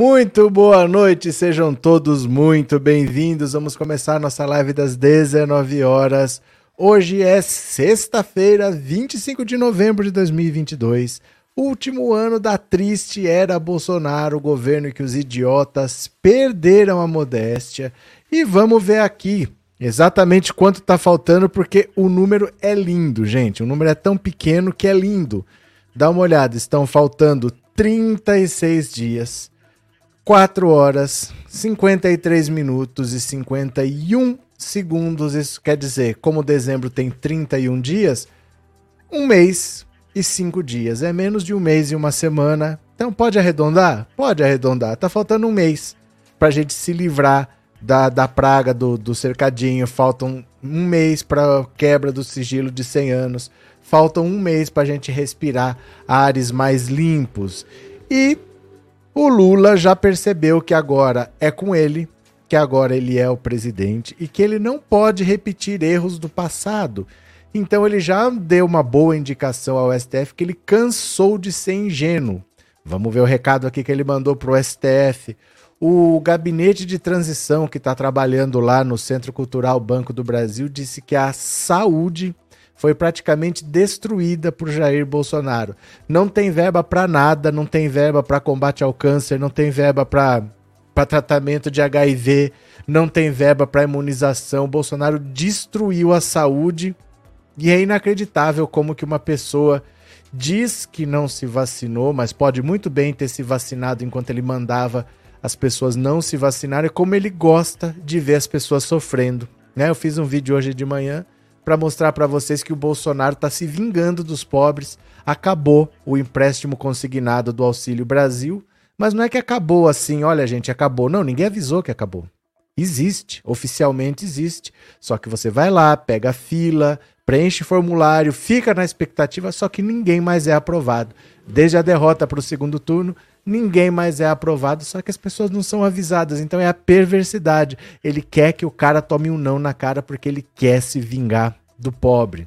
Muito boa noite, sejam todos muito bem-vindos. Vamos começar nossa live das 19 horas. Hoje é sexta-feira, 25 de novembro de 2022. Último ano da triste era Bolsonaro, o governo que os idiotas perderam a modéstia. E vamos ver aqui exatamente quanto está faltando, porque o número é lindo, gente. O número é tão pequeno que é lindo. Dá uma olhada, estão faltando 36 dias, 4 horas, 53 minutos e 51 segundos. Isso quer dizer, como dezembro tem 31 dias, um mês e 5 dias. É menos de um mês e uma semana. Então pode arredondar? Pode arredondar. Tá faltando um mês para a gente se livrar da, da praga do, do cercadinho. Faltam um mês para quebra do sigilo de 100 anos. Faltam um mês para a gente respirar ares mais limpos. E o Lula já percebeu que agora é com ele, que agora ele é o presidente e que ele não pode repetir erros do passado. Então ele já deu uma boa indicação ao STF que ele cansou de ser ingênuo. Vamos ver o recado aqui que ele mandou para o STF. O gabinete de transição que está trabalhando lá no Centro Cultural Banco do Brasil disse que a saúde foi praticamente destruída por Jair Bolsonaro. Não tem verba para nada, não tem verba para combate ao câncer, não tem verba para tratamento de HIV, não tem verba para imunização. Bolsonaro destruiu a saúde e é inacreditável como que uma pessoa diz que não se vacinou, mas pode muito bem ter se vacinado enquanto ele mandava as pessoas não se vacinarem, como ele gosta de ver as pessoas sofrendo. Né? Eu fiz um vídeo hoje de manhã para mostrar para vocês que o Bolsonaro está se vingando dos pobres. Acabou o empréstimo consignado do Auxílio Brasil, mas não é que acabou assim, olha gente, acabou. Não, ninguém avisou que acabou. Existe, oficialmente existe. Só que você vai lá, pega a fila, preenche formulário, fica na expectativa, só que ninguém mais é aprovado. Desde a derrota para o segundo turno, ninguém mais é aprovado, só que as pessoas não são avisadas. Então é a perversidade. Ele quer que o cara tome um não na cara porque ele quer se vingar do pobre.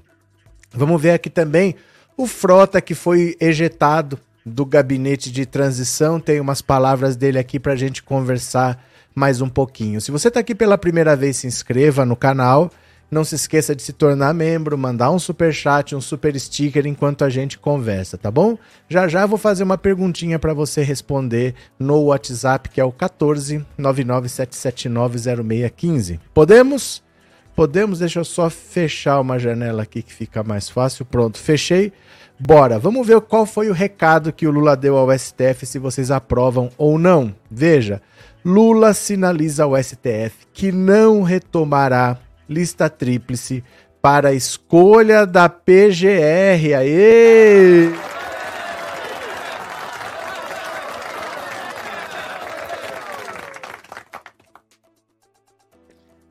Vamos ver aqui também o Frota que foi ejetado do gabinete de transição. Tem umas palavras dele aqui para a gente conversar mais um pouquinho. Se você está aqui pela primeira vez, se inscreva no canal. Não se esqueça de se tornar membro, mandar um super chat, um super sticker enquanto a gente conversa, tá bom? Já já vou fazer uma perguntinha para você responder no WhatsApp que é o 14 997790615. Podemos? Podemos? Deixa eu só fechar uma janela aqui que fica mais fácil. Pronto, fechei. Bora, vamos ver qual foi o recado que o Lula deu ao STF, se vocês aprovam ou não. Veja, Lula sinaliza ao STF que não retomará lista tríplice para a escolha da PGR. Aê!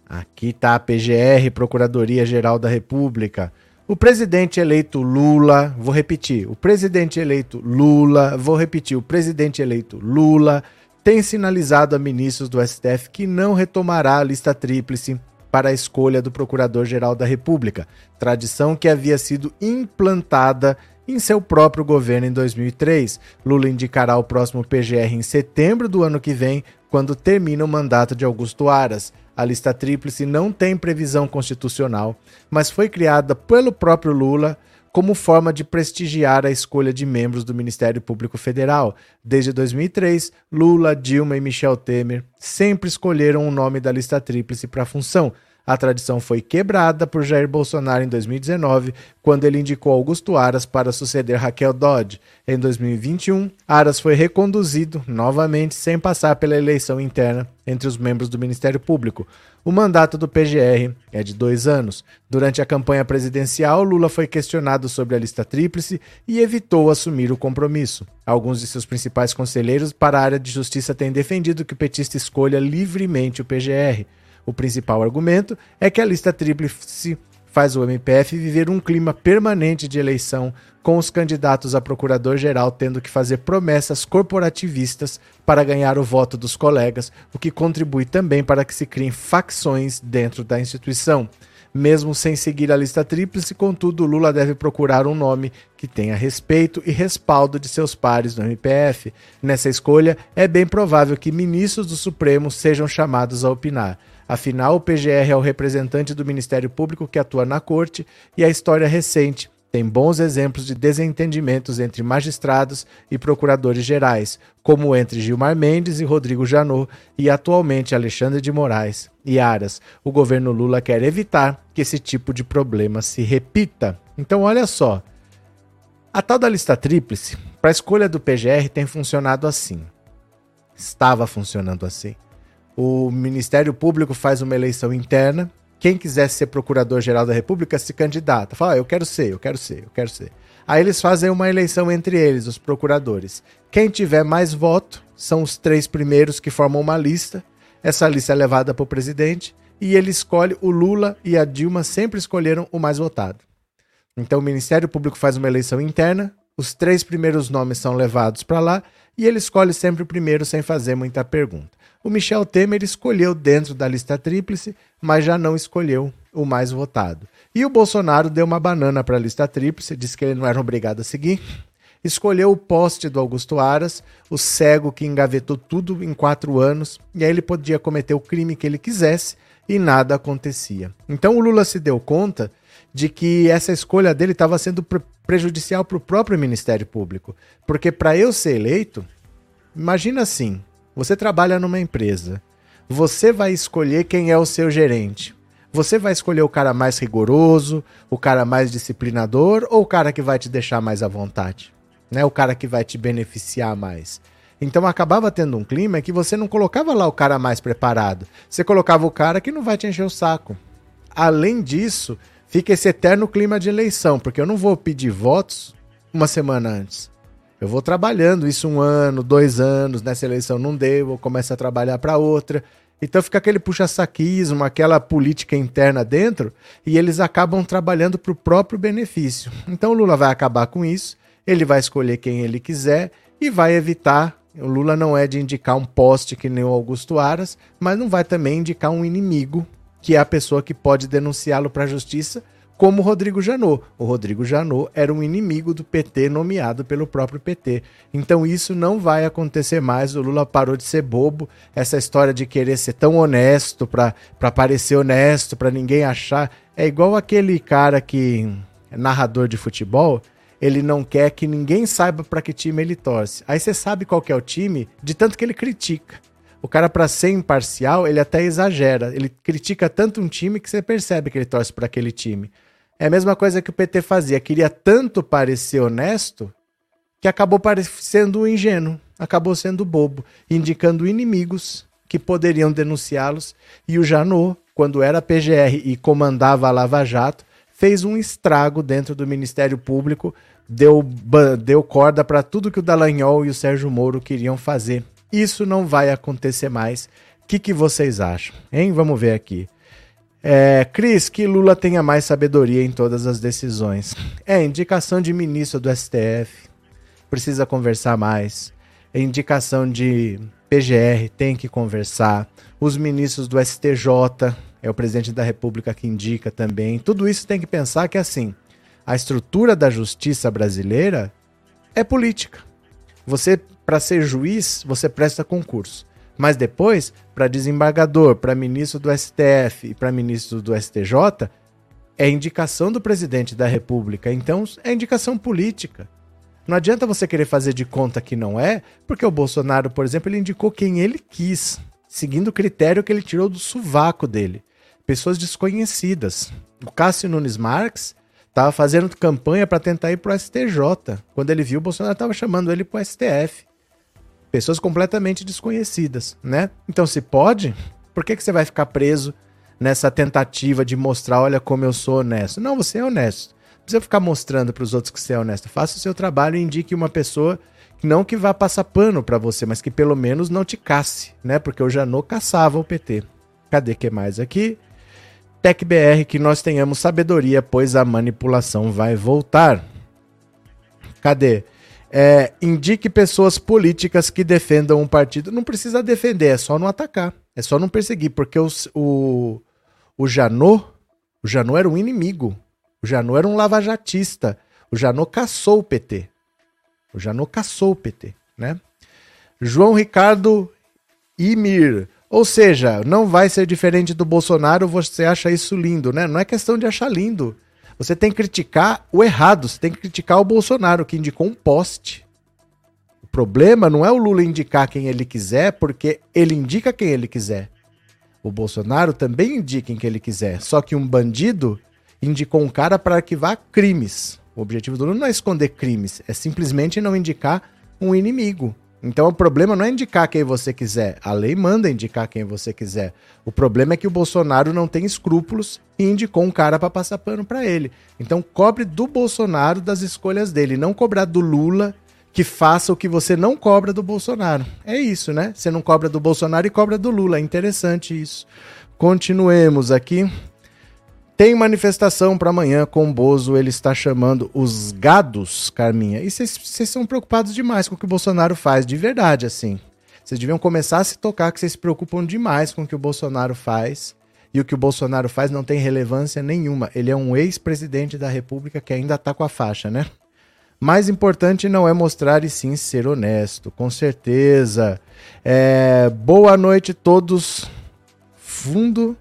Aqui está a PGR, Procuradoria Geral da República. O presidente eleito Lula, vou repetir, o presidente eleito Lula, vou repetir, o presidente eleito Lula tem sinalizado a ministros do STF que não retomará a lista tríplice para a escolha do Procurador-Geral da República, tradição que havia sido implantada em seu próprio governo em 2003. Lula indicará o próximo PGR em setembro do ano que vem, quando termina o mandato de Augusto Aras. A lista tríplice não tem previsão constitucional, mas foi criada pelo próprio Lula como forma de prestigiar a escolha de membros do Ministério Público Federal. Desde 2003, Lula, Dilma e Michel Temer sempre escolheram o nome da lista tríplice para a função. A tradição foi quebrada por Jair Bolsonaro em 2019, quando ele indicou Augusto Aras para suceder Raquel Dodge. Em 2021, Aras foi reconduzido novamente sem passar pela eleição interna entre os membros do Ministério Público. O mandato do PGR é de dois anos. Durante a campanha presidencial, Lula foi questionado sobre a lista tríplice e evitou assumir o compromisso. Alguns de seus principais conselheiros para a área de justiça têm defendido que o petista escolha livremente o PGR. O principal argumento é que a lista tríplice faz o MPF viver um clima permanente de eleição, com os candidatos a procurador-geral tendo que fazer promessas corporativistas para ganhar o voto dos colegas, o que contribui também para que se criem facções dentro da instituição. Mesmo sem seguir a lista tríplice, contudo, Lula deve procurar um nome que tenha respeito e respaldo de seus pares no MPF. Nessa escolha, é bem provável que ministros do Supremo sejam chamados a opinar. Afinal, o PGR é o representante do Ministério Público que atua na corte e a história recente tem bons exemplos de desentendimentos entre magistrados e procuradores gerais, como entre Gilmar Mendes e Rodrigo Janot e atualmente Alexandre de Moraes e Aras. O governo Lula quer evitar que esse tipo de problema se repita. Então, olha só. A tal da lista tríplice, para a escolha do PGR, tem funcionado assim. Estava funcionando assim. O Ministério Público faz uma eleição interna quem quisesse ser procurador-geral da República se candidata. Fala, ah, eu quero ser, eu quero ser, eu quero ser. Aí eles fazem uma eleição entre eles, os procuradores. Quem tiver mais voto são os três primeiros que formam uma lista. Essa lista é levada para o presidente e ele escolhe. O Lula e a Dilma sempre escolheram o mais votado. Então o Ministério Público faz uma eleição interna, os três primeiros nomes são levados para lá e ele escolhe sempre o primeiro sem fazer muita pergunta. O Michel Temer escolheu dentro da lista tríplice, mas já não escolheu o mais votado. E o Bolsonaro deu uma banana para a lista tríplice, disse que ele não era obrigado a seguir. Escolheu o poste do Augusto Aras, o cego que engavetou tudo em quatro anos, e aí ele podia cometer o crime que ele quisesse e nada acontecia. Então o Lula se deu conta de que essa escolha dele estava sendo prejudicial para o próprio Ministério Público. Porque para eu ser eleito, imagina assim: você trabalha numa empresa. Você vai escolher quem é o seu gerente. Você vai escolher o cara mais rigoroso, o cara mais disciplinador ou o cara que vai te deixar mais à vontade? Né? O cara que vai te beneficiar mais. Então acabava tendo um clima que você não colocava lá o cara mais preparado. Você colocava o cara que não vai te encher o saco. Além disso, fica esse eterno clima de eleição, porque eu não vou pedir votos uma semana antes. Eu vou trabalhando isso um ano, dois anos, nessa eleição não deu, eu começo a trabalhar para outra. Então fica aquele puxa-saquismo, aquela política interna dentro, e eles acabam trabalhando para o próprio benefício. Então o Lula vai acabar com isso, ele vai escolher quem ele quiser e vai evitar. O Lula não é de indicar um poste que nem o Augusto Aras, mas não vai também indicar um inimigo, que é a pessoa que pode denunciá-lo para a justiça como Rodrigo Janot. O Rodrigo Janot era um inimigo do PT nomeado pelo próprio PT. Então isso não vai acontecer mais. O Lula parou de ser bobo. Essa história de querer ser tão honesto para parecer honesto, para ninguém achar. É igual aquele cara que é narrador de futebol. Ele não quer que ninguém saiba para que time ele torce. Aí você sabe qual é o time de tanto que ele critica. O cara, para ser imparcial, ele até exagera. Ele critica tanto um time que você percebe que ele torce para aquele time. É a mesma coisa que o PT fazia. Queria tanto parecer honesto que acabou parecendo ingênuo, acabou sendo bobo, indicando inimigos que poderiam denunciá-los. E o Janot, quando era PGR e comandava a Lava Jato, fez um estrago dentro do Ministério Público, deu, deu corda para tudo que o Dallagnol e o Sérgio Moro queriam fazer. Isso não vai acontecer mais. O que, que vocês acham? Hein? Vamos ver aqui. É, Cris, que Lula tenha mais sabedoria em todas as decisões. É, indicação de ministro do STF. Precisa conversar mais. É indicação de PGR, tem que conversar. Os ministros do STJ, é o presidente da República que indica também. Tudo isso tem que pensar que, assim, a estrutura da justiça brasileira é política. Você, para ser juiz, você presta concurso. Mas depois, para desembargador, para ministro do STF e para ministro do STJ, é indicação do presidente da República. Então, é indicação política. Não adianta você querer fazer de conta que não é, porque o Bolsonaro, por exemplo, ele indicou quem ele quis, seguindo o critério que ele tirou do sovaco dele. Pessoas desconhecidas. O Cássio Nunes Marques estava fazendo campanha para tentar ir para o STJ. Quando ele viu, o Bolsonaro estava chamando ele para o STF. Pessoas completamente desconhecidas, né? Então, se pode, por que, que você vai ficar preso nessa tentativa de mostrar, olha como eu sou honesto? Não, você é honesto. Não precisa ficar mostrando para os outros que você é honesto. Faça o seu trabalho e indique uma pessoa não que vá passar pano para você, mas que pelo menos não te casse, né? Porque o Janot caçava o PT. Cadê que mais aqui? TecBR, que nós tenhamos sabedoria, pois a manipulação vai voltar. Cadê? É, indique pessoas políticas que defendam um partido. Não precisa defender, é só não atacar. É só não perseguir, porque o, o, o Janot, O Janot era um inimigo. O Janot era um lavajatista. O Janot caçou o PT. O Janot caçou o PT, né? João Ricardo Imir. Ou seja, não vai ser diferente do Bolsonaro, você acha isso lindo, né? Não é questão de achar lindo. Você tem que criticar o errado, você tem que criticar o Bolsonaro, que indicou um poste. O problema não é o Lula indicar quem ele quiser, porque ele indica quem ele quiser. O Bolsonaro também indica quem ele quiser, só que um bandido indicou um cara para arquivar crimes. O objetivo do Lula não é esconder crimes, é simplesmente não indicar um inimigo. Então o problema não é indicar quem você quiser. A lei manda indicar quem você quiser. O problema é que o Bolsonaro não tem escrúpulos e indicou um cara para passar pano para ele. Então cobre do Bolsonaro das escolhas dele, não cobrar do Lula que faça o que você não cobra do Bolsonaro. É isso, né? Você não cobra do Bolsonaro e cobra do Lula. É interessante isso. Continuemos aqui. Tem manifestação para amanhã com o Bozo, ele está chamando os gados, Carminha. E vocês são preocupados demais com o que o Bolsonaro faz, de verdade, assim. Vocês deviam começar a se tocar que vocês se preocupam demais com o que o Bolsonaro faz. E o que o Bolsonaro faz não tem relevância nenhuma. Ele é um ex-presidente da República que ainda está com a faixa, né? Mais importante não é mostrar e sim ser honesto, com certeza. É... Boa noite todos. Fundo.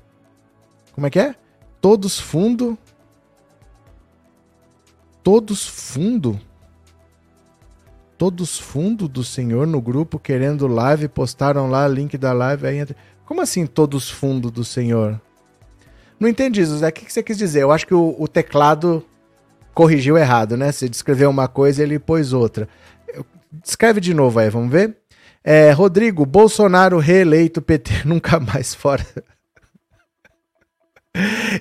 Como é que é? Todos fundo. Todos fundo. Todos fundo do senhor no grupo querendo live, postaram lá link da live. Aí entra... Como assim todos fundo do senhor? Não entendi, José. O que você quis dizer? Eu acho que o, o teclado corrigiu errado, né? Você descreveu uma coisa e ele pôs outra. Escreve de novo aí, vamos ver? É, Rodrigo, Bolsonaro reeleito, PT nunca mais fora.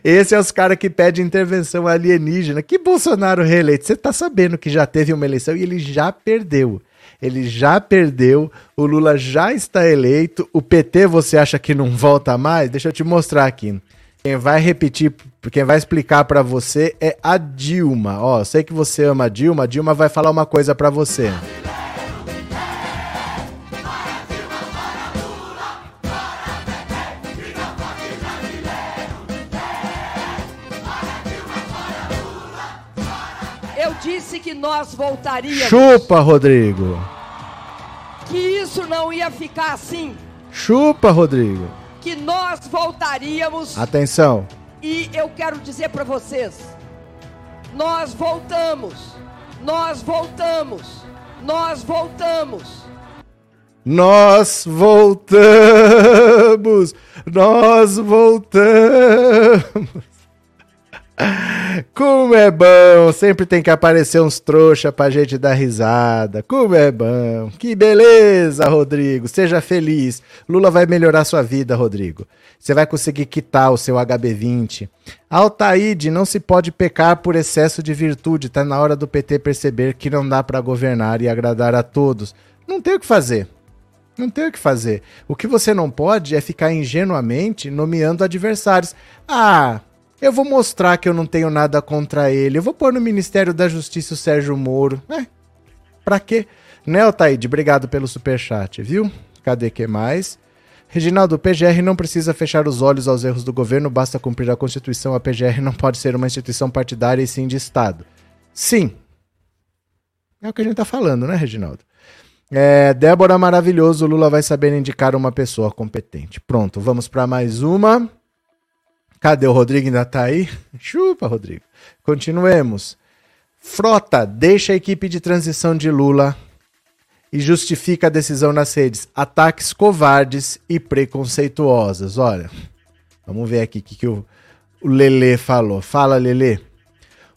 Esse é os caras que pedem intervenção alienígena. Que Bolsonaro reeleito? Você tá sabendo que já teve uma eleição e ele já perdeu. Ele já perdeu, o Lula já está eleito, o PT você acha que não volta mais? Deixa eu te mostrar aqui. Quem vai repetir, quem vai explicar para você é a Dilma. Ó, sei que você ama a Dilma, a Dilma vai falar uma coisa para você. Que nós voltaríamos. Chupa, Rodrigo. Que isso não ia ficar assim. Chupa, Rodrigo. Que nós voltaríamos. Atenção. E eu quero dizer para vocês: nós voltamos. Nós voltamos. Nós voltamos. Nós voltamos. Nós voltamos. Como é bom! Sempre tem que aparecer uns trouxa pra gente dar risada. Como é bom! Que beleza, Rodrigo! Seja feliz. Lula vai melhorar sua vida, Rodrigo. Você vai conseguir quitar o seu HB20. Altaíde, não se pode pecar por excesso de virtude. Tá na hora do PT perceber que não dá para governar e agradar a todos. Não tem o que fazer. Não tem o que fazer. O que você não pode é ficar ingenuamente nomeando adversários. Ah, eu vou mostrar que eu não tenho nada contra ele. Eu vou pôr no Ministério da Justiça o Sérgio Moro. É, pra quê? Né, Altaíde? Obrigado pelo superchat, viu? Cadê que mais? Reginaldo, o PGR não precisa fechar os olhos aos erros do governo, basta cumprir a Constituição. A PGR não pode ser uma instituição partidária e sim de Estado. Sim. É o que a gente tá falando, né, Reginaldo? É, Débora maravilhoso, Lula vai saber indicar uma pessoa competente. Pronto, vamos para mais uma. Cadê o Rodrigo? Ainda tá aí? Chupa, Rodrigo. Continuemos. Frota deixa a equipe de transição de Lula e justifica a decisão nas redes. Ataques covardes e preconceituosos. Olha, vamos ver aqui o que, que o, o Lele falou. Fala, Lele.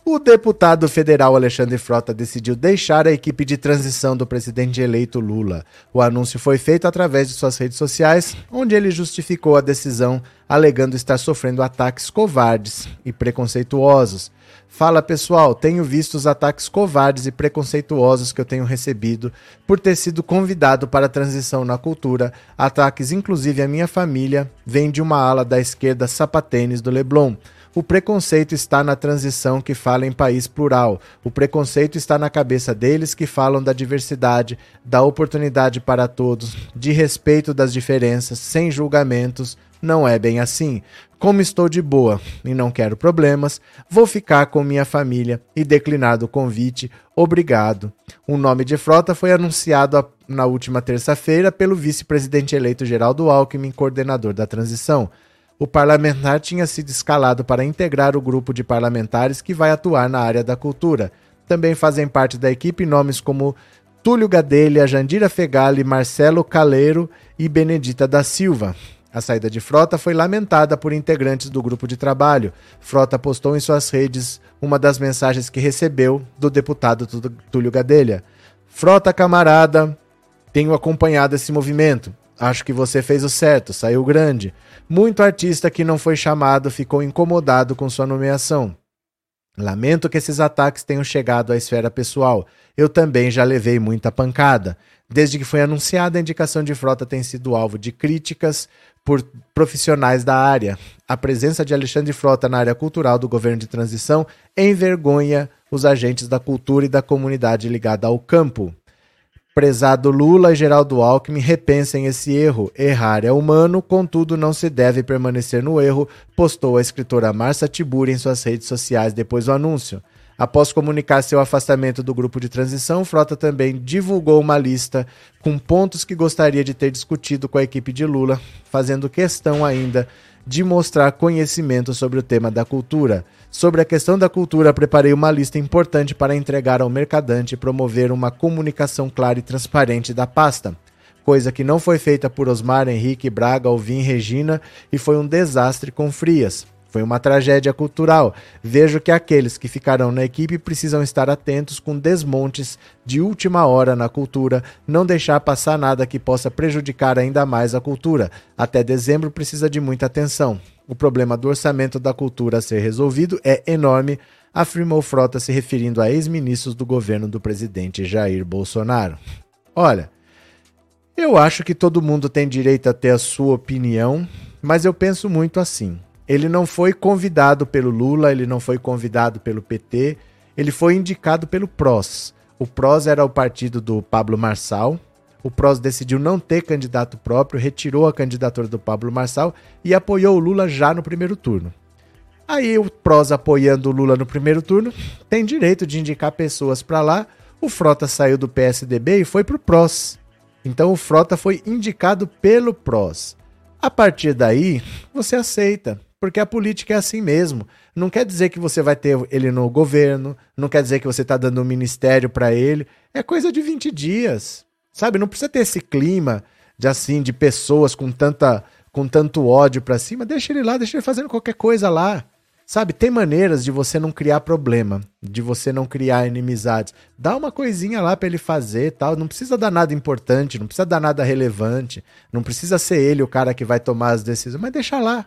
O deputado federal Alexandre Frota decidiu deixar a equipe de transição do presidente eleito Lula. O anúncio foi feito através de suas redes sociais, onde ele justificou a decisão, alegando estar sofrendo ataques covardes e preconceituosos. Fala pessoal, tenho visto os ataques covardes e preconceituosos que eu tenho recebido por ter sido convidado para a transição na cultura. Ataques, inclusive, à minha família, vêm de uma ala da esquerda sapatênis do Leblon. O preconceito está na transição que fala em país plural. O preconceito está na cabeça deles que falam da diversidade, da oportunidade para todos, de respeito das diferenças, sem julgamentos. Não é bem assim. Como estou de boa e não quero problemas, vou ficar com minha família e declinado o convite, obrigado. O nome de Frota foi anunciado na última terça-feira pelo vice-presidente eleito Geraldo Alckmin, coordenador da transição. O parlamentar tinha sido escalado para integrar o grupo de parlamentares que vai atuar na área da cultura. Também fazem parte da equipe nomes como Túlio Gadelha, Jandira Fegali, Marcelo Caleiro e Benedita da Silva. A saída de Frota foi lamentada por integrantes do grupo de trabalho. Frota postou em suas redes uma das mensagens que recebeu do deputado Túlio Gadelha. Frota, camarada, tenho acompanhado esse movimento. Acho que você fez o certo, saiu grande. Muito artista que não foi chamado ficou incomodado com sua nomeação. Lamento que esses ataques tenham chegado à esfera pessoal. Eu também já levei muita pancada. Desde que foi anunciada, a indicação de frota tem sido alvo de críticas por profissionais da área. A presença de Alexandre Frota na área cultural do governo de transição envergonha os agentes da cultura e da comunidade ligada ao campo. Prezado Lula e Geraldo Alckmin repensem esse erro. Errar é humano, contudo não se deve permanecer no erro, postou a escritora Marcia Tiburi em suas redes sociais depois do anúncio. Após comunicar seu afastamento do grupo de transição, Frota também divulgou uma lista com pontos que gostaria de ter discutido com a equipe de Lula, fazendo questão ainda de mostrar conhecimento sobre o tema da cultura. Sobre a questão da cultura, preparei uma lista importante para entregar ao mercadante e promover uma comunicação clara e transparente da pasta. Coisa que não foi feita por Osmar, Henrique, Braga, Alvim Regina e foi um desastre com Frias. Foi uma tragédia cultural. Vejo que aqueles que ficarão na equipe precisam estar atentos com desmontes de última hora na cultura, não deixar passar nada que possa prejudicar ainda mais a cultura. Até dezembro precisa de muita atenção. O problema do orçamento da cultura a ser resolvido é enorme, afirmou Frota se referindo a ex-ministros do governo do presidente Jair Bolsonaro. Olha, eu acho que todo mundo tem direito a ter a sua opinião, mas eu penso muito assim. Ele não foi convidado pelo Lula, ele não foi convidado pelo PT, ele foi indicado pelo PROS. O PROS era o partido do Pablo Marçal. O PROS decidiu não ter candidato próprio, retirou a candidatura do Pablo Marçal e apoiou o Lula já no primeiro turno. Aí o PROS apoiando o Lula no primeiro turno tem direito de indicar pessoas para lá. O Frota saiu do PSDB e foi para o PROS. Então o Frota foi indicado pelo PROS. A partir daí, você aceita porque a política é assim mesmo. Não quer dizer que você vai ter ele no governo, não quer dizer que você está dando um ministério para ele. É coisa de 20 dias. Sabe? Não precisa ter esse clima de assim, de pessoas com tanta com tanto ódio para cima. Deixa ele lá, deixa ele fazendo qualquer coisa lá. Sabe, tem maneiras de você não criar problema, de você não criar inimizades. Dá uma coisinha lá para ele fazer, tal, não precisa dar nada importante, não precisa dar nada relevante, não precisa ser ele o cara que vai tomar as decisões, mas deixa lá.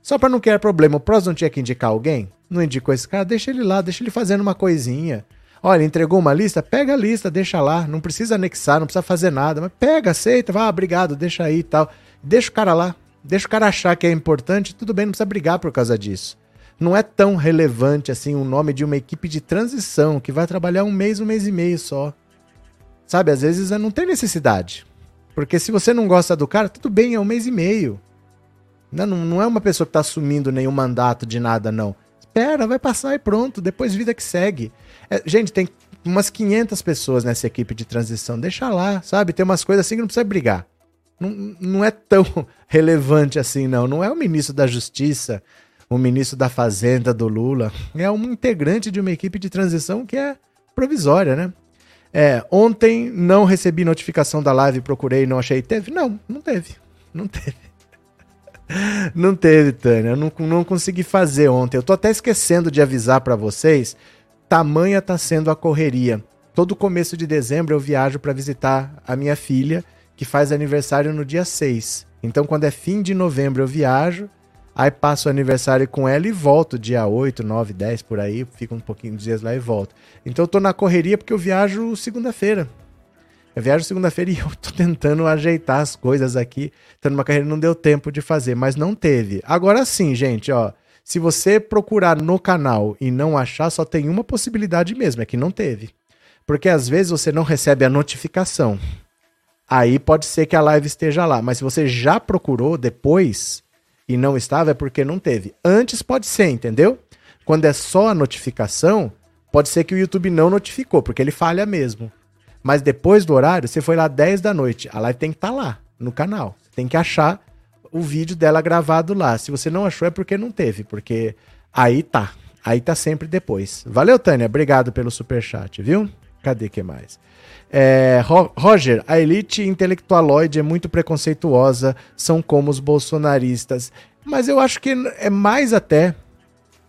Só para não criar problema, o Pros não tinha que indicar alguém? Não indicou esse cara? Deixa ele lá, deixa ele fazendo uma coisinha. Olha, entregou uma lista? Pega a lista, deixa lá. Não precisa anexar, não precisa fazer nada. Mas pega, aceita, vá, ah, obrigado, deixa aí e tal. Deixa o cara lá. Deixa o cara achar que é importante, tudo bem, não precisa brigar por causa disso. Não é tão relevante assim o nome de uma equipe de transição que vai trabalhar um mês, um mês e meio só. Sabe, às vezes não tem necessidade. Porque se você não gosta do cara, tudo bem, é um mês e meio. Não, não é uma pessoa que está assumindo nenhum mandato de nada, não. Espera, vai passar e pronto, depois vida que segue. É, gente, tem umas 500 pessoas nessa equipe de transição. Deixa lá, sabe? Tem umas coisas assim que não precisa brigar. Não, não é tão relevante assim, não. Não é o ministro da Justiça, o ministro da Fazenda do Lula. É um integrante de uma equipe de transição que é provisória, né? É, ontem não recebi notificação da live, procurei, não achei. Teve? Não, não teve. Não teve. Não teve, Tânia. Eu não, não consegui fazer ontem. Eu tô até esquecendo de avisar para vocês. Tamanha tá sendo a correria. Todo começo de dezembro eu viajo para visitar a minha filha, que faz aniversário no dia 6. Então, quando é fim de novembro, eu viajo, aí passo o aniversário com ela e volto dia 8, 9, 10 por aí, fico um pouquinho de dias lá e volto. Então, eu tô na correria porque eu viajo segunda-feira. Eu viajo segunda-feira e eu tô tentando ajeitar as coisas aqui. Tô numa carreira não deu tempo de fazer, mas não teve. Agora sim, gente, ó. Se você procurar no canal e não achar, só tem uma possibilidade mesmo, é que não teve. Porque às vezes você não recebe a notificação. Aí pode ser que a live esteja lá, mas se você já procurou depois, e não estava é porque não teve. Antes pode ser, entendeu? Quando é só a notificação, pode ser que o YouTube não notificou, porque ele falha mesmo. Mas depois do horário, você foi lá 10 da noite, a live tem que estar tá lá, no canal. Tem que achar o vídeo dela gravado lá. Se você não achou, é porque não teve, porque aí tá. Aí tá sempre depois. Valeu, Tânia. Obrigado pelo super chat, viu? Cadê que mais? É, Roger, a elite intelectualoide é muito preconceituosa, são como os bolsonaristas. Mas eu acho que é mais até.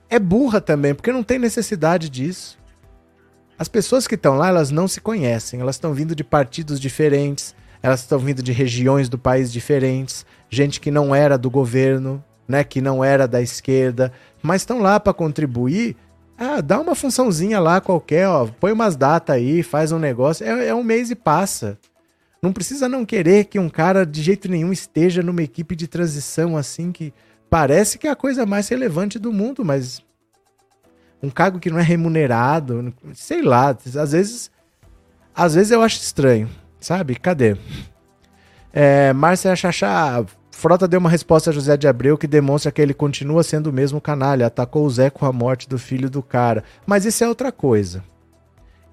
É burra também, porque não tem necessidade disso. As pessoas que estão lá, elas não se conhecem, elas estão vindo de partidos diferentes, elas estão vindo de regiões do país diferentes, gente que não era do governo, né, que não era da esquerda, mas estão lá para contribuir. Ah, dá uma funçãozinha lá qualquer, ó, põe umas datas aí, faz um negócio, é, é um mês e passa. Não precisa não querer que um cara de jeito nenhum esteja numa equipe de transição assim que parece que é a coisa mais relevante do mundo, mas um cargo que não é remunerado, sei lá, às vezes às vezes eu acho estranho, sabe? Cadê? É, Márcia Chachá, Frota deu uma resposta a José de Abreu que demonstra que ele continua sendo o mesmo canalha, atacou o Zé com a morte do filho do cara. Mas isso é outra coisa.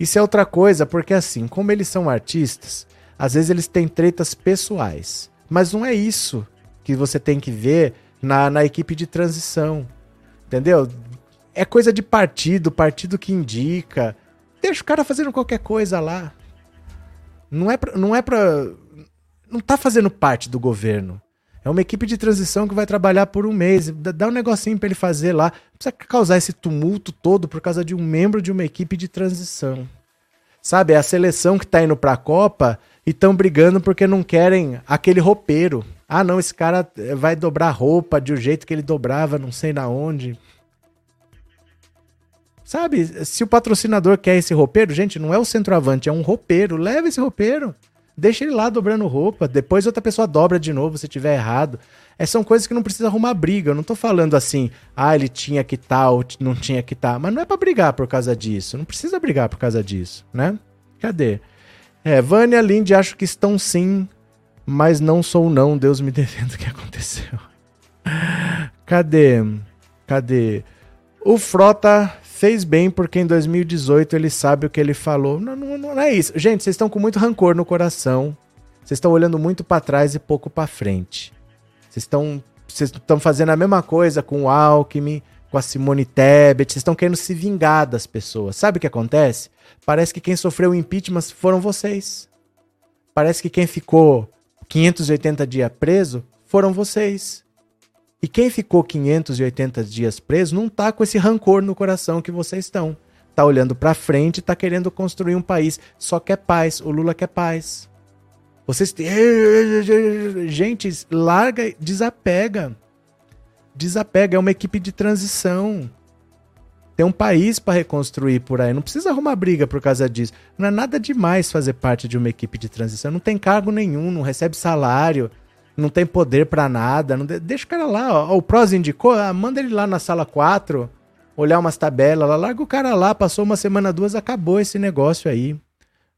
Isso é outra coisa porque assim, como eles são artistas, às vezes eles têm tretas pessoais. Mas não é isso que você tem que ver na, na equipe de transição. Entendeu? É coisa de partido, partido que indica. Deixa o cara fazendo qualquer coisa lá. Não é pra, não é pra não tá fazendo parte do governo. É uma equipe de transição que vai trabalhar por um mês. Dá um negocinho para ele fazer lá. Não precisa causar esse tumulto todo por causa de um membro de uma equipe de transição. Sabe, é a seleção que tá indo pra Copa e estão brigando porque não querem aquele roupeiro. Ah, não, esse cara vai dobrar roupa de um jeito que ele dobrava, não sei na onde. Sabe, se o patrocinador quer esse roupeiro, gente, não é o centroavante, é um roupeiro. Leva esse roupeiro. Deixa ele lá dobrando roupa. Depois outra pessoa dobra de novo se tiver errado. É, são coisas que não precisa arrumar briga. Eu não tô falando assim, ah, ele tinha que tal, tá, não tinha que tal. Tá. Mas não é para brigar por causa disso. Não precisa brigar por causa disso, né? Cadê? É, Vânia Lindy, acho que estão sim, mas não sou não. Deus me defenda o que aconteceu. Cadê? Cadê? O Frota fez bem porque em 2018 ele sabe o que ele falou. Não, não, não é isso. Gente, vocês estão com muito rancor no coração. Vocês estão olhando muito para trás e pouco para frente. Vocês estão vocês estão fazendo a mesma coisa com o Alckmin, com a Simone Tebet, vocês estão querendo se vingar das pessoas. Sabe o que acontece? Parece que quem sofreu o impeachment foram vocês. Parece que quem ficou 580 dias preso foram vocês. E quem ficou 580 dias preso não tá com esse rancor no coração que vocês estão. Tá olhando para frente, tá querendo construir um país, só quer paz. O Lula quer paz. Vocês gente, larga, desapega. Desapega, é uma equipe de transição. Tem um país para reconstruir por aí. Não precisa arrumar briga por causa disso. Não é nada demais fazer parte de uma equipe de transição. Não tem cargo nenhum, não recebe salário não tem poder para nada. Não de... Deixa o cara lá, ó. O Pros indicou, ah, manda ele lá na sala 4, olhar umas tabelas lá, larga o cara lá, passou uma semana, duas, acabou esse negócio aí.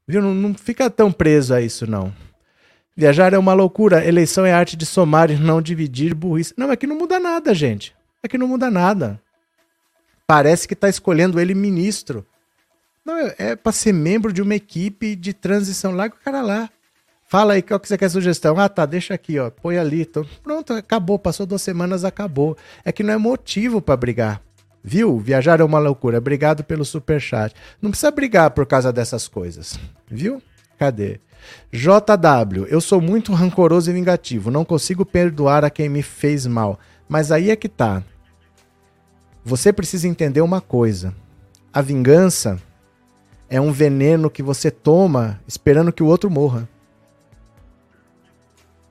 Viu? Não, não fica tão preso a isso, não. Viajar é uma loucura, eleição é arte de somar e não dividir burrice. Não, é que não muda nada, gente. É que não muda nada. Parece que tá escolhendo ele ministro. Não, é, é para ser membro de uma equipe de transição. Larga o cara lá. Fala aí, qual que você quer sugestão? Ah, tá, deixa aqui, ó. Põe ali. Pronto, acabou. Passou duas semanas, acabou. É que não é motivo para brigar. Viu? Viajar é uma loucura. Obrigado pelo super chat. Não precisa brigar por causa dessas coisas. Viu? Cadê? JW, eu sou muito rancoroso e vingativo. Não consigo perdoar a quem me fez mal. Mas aí é que tá. Você precisa entender uma coisa. A vingança é um veneno que você toma esperando que o outro morra.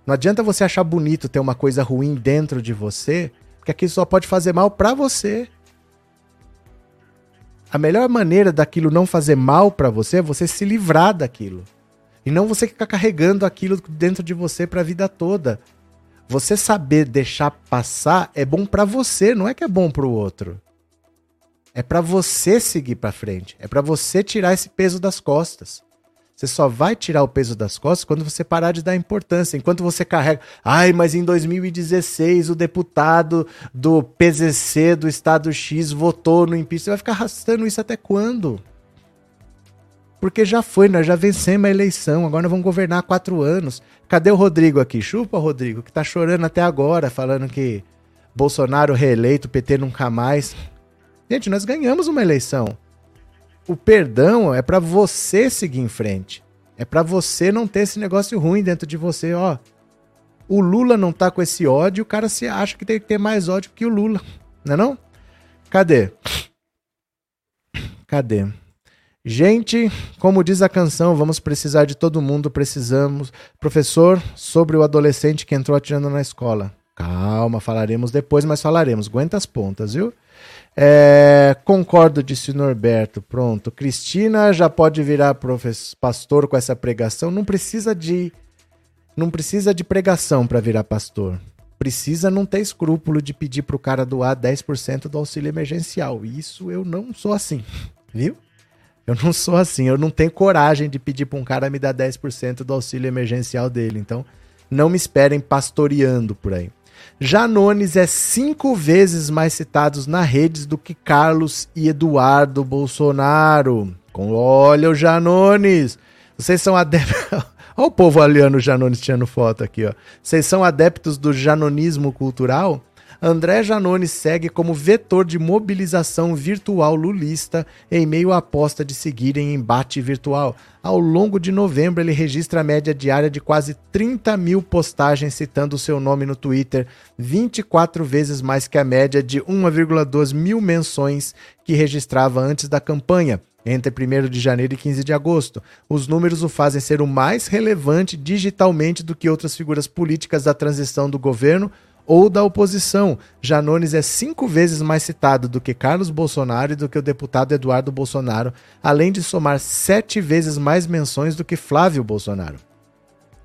Não adianta você achar bonito ter uma coisa ruim dentro de você, porque aquilo só pode fazer mal para você. A melhor maneira daquilo não fazer mal para você é você se livrar daquilo. E não você ficar carregando aquilo dentro de você para a vida toda. Você saber deixar passar é bom para você, não é que é bom para o outro. É para você seguir para frente, é para você tirar esse peso das costas. Você só vai tirar o peso das costas quando você parar de dar importância. Enquanto você carrega. Ai, mas em 2016 o deputado do PZC do estado X votou no impeachment. Você vai ficar arrastando isso até quando? Porque já foi, nós já vencemos a eleição. Agora nós vamos governar há quatro anos. Cadê o Rodrigo aqui? Chupa, Rodrigo, que tá chorando até agora, falando que Bolsonaro reeleito, PT nunca mais. Gente, nós ganhamos uma eleição o perdão é para você seguir em frente. É para você não ter esse negócio ruim dentro de você, ó. O Lula não tá com esse ódio, o cara se acha que tem que ter mais ódio que o Lula, não é não? Cadê? Cadê? Gente, como diz a canção, vamos precisar de todo mundo, precisamos. Professor, sobre o adolescente que entrou atirando na escola. Calma, falaremos depois, mas falaremos. Aguenta as pontas, viu? É, concordo, disse Norberto. Pronto. Cristina já pode virar pastor com essa pregação. Não precisa de. Não precisa de pregação para virar pastor. Precisa não ter escrúpulo de pedir para o cara doar 10% do auxílio emergencial. Isso eu não sou assim, viu? Eu não sou assim. Eu não tenho coragem de pedir para um cara me dar 10% do auxílio emergencial dele. Então, não me esperem pastoreando por aí. Janones é cinco vezes mais citados na redes do que Carlos e Eduardo Bolsonaro. Olha o Janones! Vocês são adeptos. Olha o povo aliando o Janones tirando foto aqui, ó. Vocês são adeptos do janonismo cultural? André Janone segue como vetor de mobilização virtual lulista em meio à aposta de seguir em embate virtual. Ao longo de novembro, ele registra a média diária de quase 30 mil postagens citando o seu nome no Twitter, 24 vezes mais que a média de 1,2 mil menções que registrava antes da campanha entre 1 de janeiro e 15 de agosto. Os números o fazem ser o mais relevante digitalmente do que outras figuras políticas da transição do governo ou da oposição. Janones é cinco vezes mais citado do que Carlos Bolsonaro e do que o deputado Eduardo Bolsonaro, além de somar sete vezes mais menções do que Flávio Bolsonaro.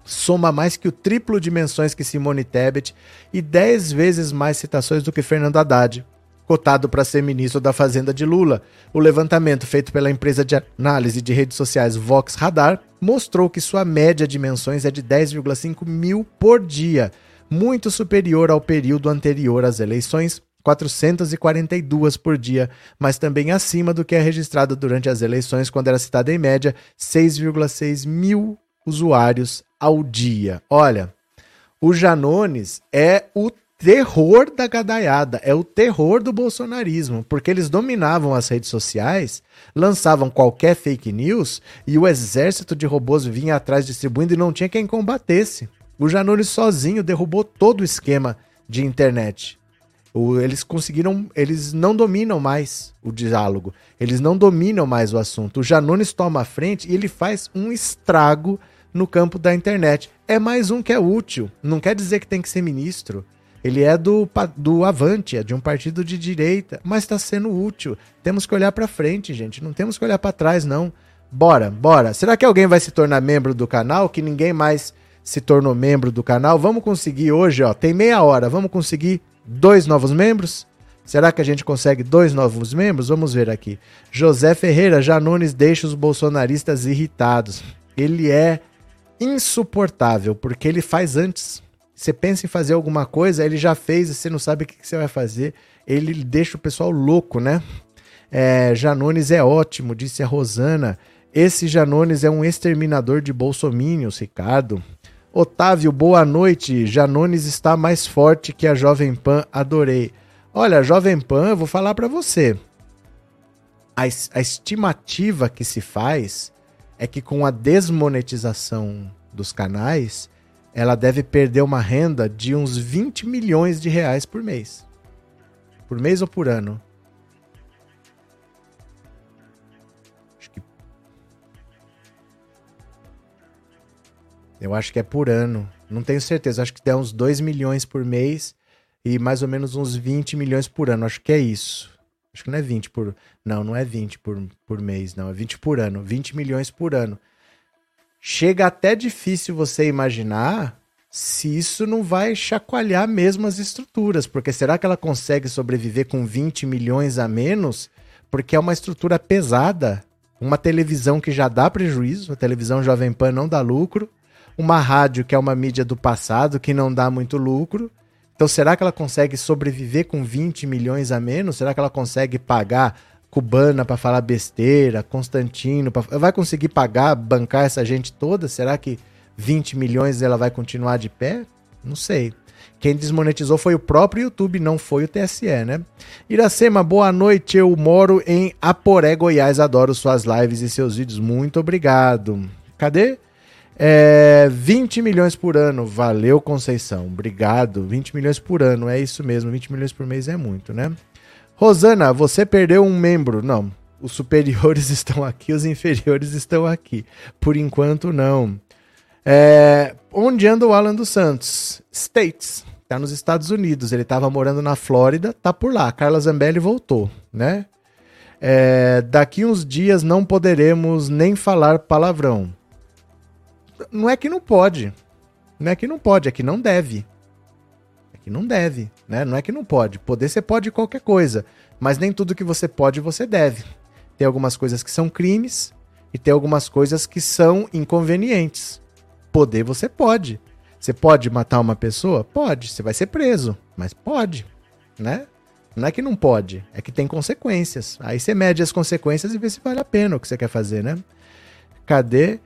Soma mais que o triplo de menções que Simone Tebet e dez vezes mais citações do que Fernando Haddad, cotado para ser ministro da Fazenda de Lula. O levantamento feito pela empresa de análise de redes sociais Vox Radar mostrou que sua média de menções é de 10,5 mil por dia muito superior ao período anterior às eleições, 442 por dia, mas também acima do que é registrado durante as eleições, quando era citado em média 6,6 mil usuários ao dia. Olha, o Janones é o terror da gadaiada, é o terror do bolsonarismo, porque eles dominavam as redes sociais, lançavam qualquer fake news e o exército de robôs vinha atrás distribuindo e não tinha quem combatesse. O Janone sozinho derrubou todo o esquema de internet. O, eles conseguiram, eles não dominam mais o diálogo, eles não dominam mais o assunto. O Janones toma a frente e ele faz um estrago no campo da internet. É mais um que é útil, não quer dizer que tem que ser ministro. Ele é do, do Avante, é de um partido de direita, mas está sendo útil. Temos que olhar para frente, gente, não temos que olhar para trás, não. Bora, bora. Será que alguém vai se tornar membro do canal que ninguém mais se tornou membro do canal. Vamos conseguir hoje, ó, tem meia hora, vamos conseguir dois novos membros? Será que a gente consegue dois novos membros? Vamos ver aqui. José Ferreira Janones deixa os bolsonaristas irritados. Ele é insuportável, porque ele faz antes. Você pensa em fazer alguma coisa, ele já fez e você não sabe o que você vai fazer. Ele deixa o pessoal louco, né? É, Janones é ótimo, disse a Rosana. Esse Janones é um exterminador de bolsomínios, Ricardo. Otávio, boa noite. Janones está mais forte que a Jovem Pan, adorei. Olha, Jovem Pan, eu vou falar para você. A, a estimativa que se faz é que com a desmonetização dos canais, ela deve perder uma renda de uns 20 milhões de reais por mês. Por mês ou por ano? Eu acho que é por ano. Não tenho certeza. Acho que dá uns 2 milhões por mês e mais ou menos uns 20 milhões por ano. Acho que é isso. Acho que não é 20 por. Não, não é 20 por, por mês, não. É 20 por ano. 20 milhões por ano. Chega até difícil você imaginar se isso não vai chacoalhar mesmo as estruturas. Porque será que ela consegue sobreviver com 20 milhões a menos? Porque é uma estrutura pesada uma televisão que já dá prejuízo, a televisão Jovem Pan não dá lucro, uma rádio que é uma mídia do passado que não dá muito lucro. Então, será que ela consegue sobreviver com 20 milhões a menos? Será que ela consegue pagar Cubana para falar besteira, Constantino, pra... vai conseguir pagar, bancar essa gente toda? Será que 20 milhões ela vai continuar de pé? Não sei. Quem desmonetizou foi o próprio YouTube, não foi o TSE, né? Iracema, boa noite. Eu moro em Aporé, Goiás. Adoro suas lives e seus vídeos. Muito obrigado. Cadê? É, 20 milhões por ano. Valeu, Conceição. Obrigado. 20 milhões por ano. É isso mesmo. 20 milhões por mês é muito, né? Rosana, você perdeu um membro. Não. Os superiores estão aqui, os inferiores estão aqui. Por enquanto, não. É, onde anda o Alan dos Santos? States. Tá nos Estados Unidos. Ele estava morando na Flórida, tá por lá. Carla Zambelli voltou, né? É, daqui uns dias não poderemos nem falar palavrão. Não é que não pode. Não é que não pode, é que não deve. É que não deve, né? Não é que não pode. Poder você pode qualquer coisa, mas nem tudo que você pode você deve. Tem algumas coisas que são crimes e tem algumas coisas que são inconvenientes. Poder você pode. Você pode matar uma pessoa? Pode. Você vai ser preso, mas pode, né? Não é que não pode, é que tem consequências. Aí você mede as consequências e vê se vale a pena o que você quer fazer, né? Cadê?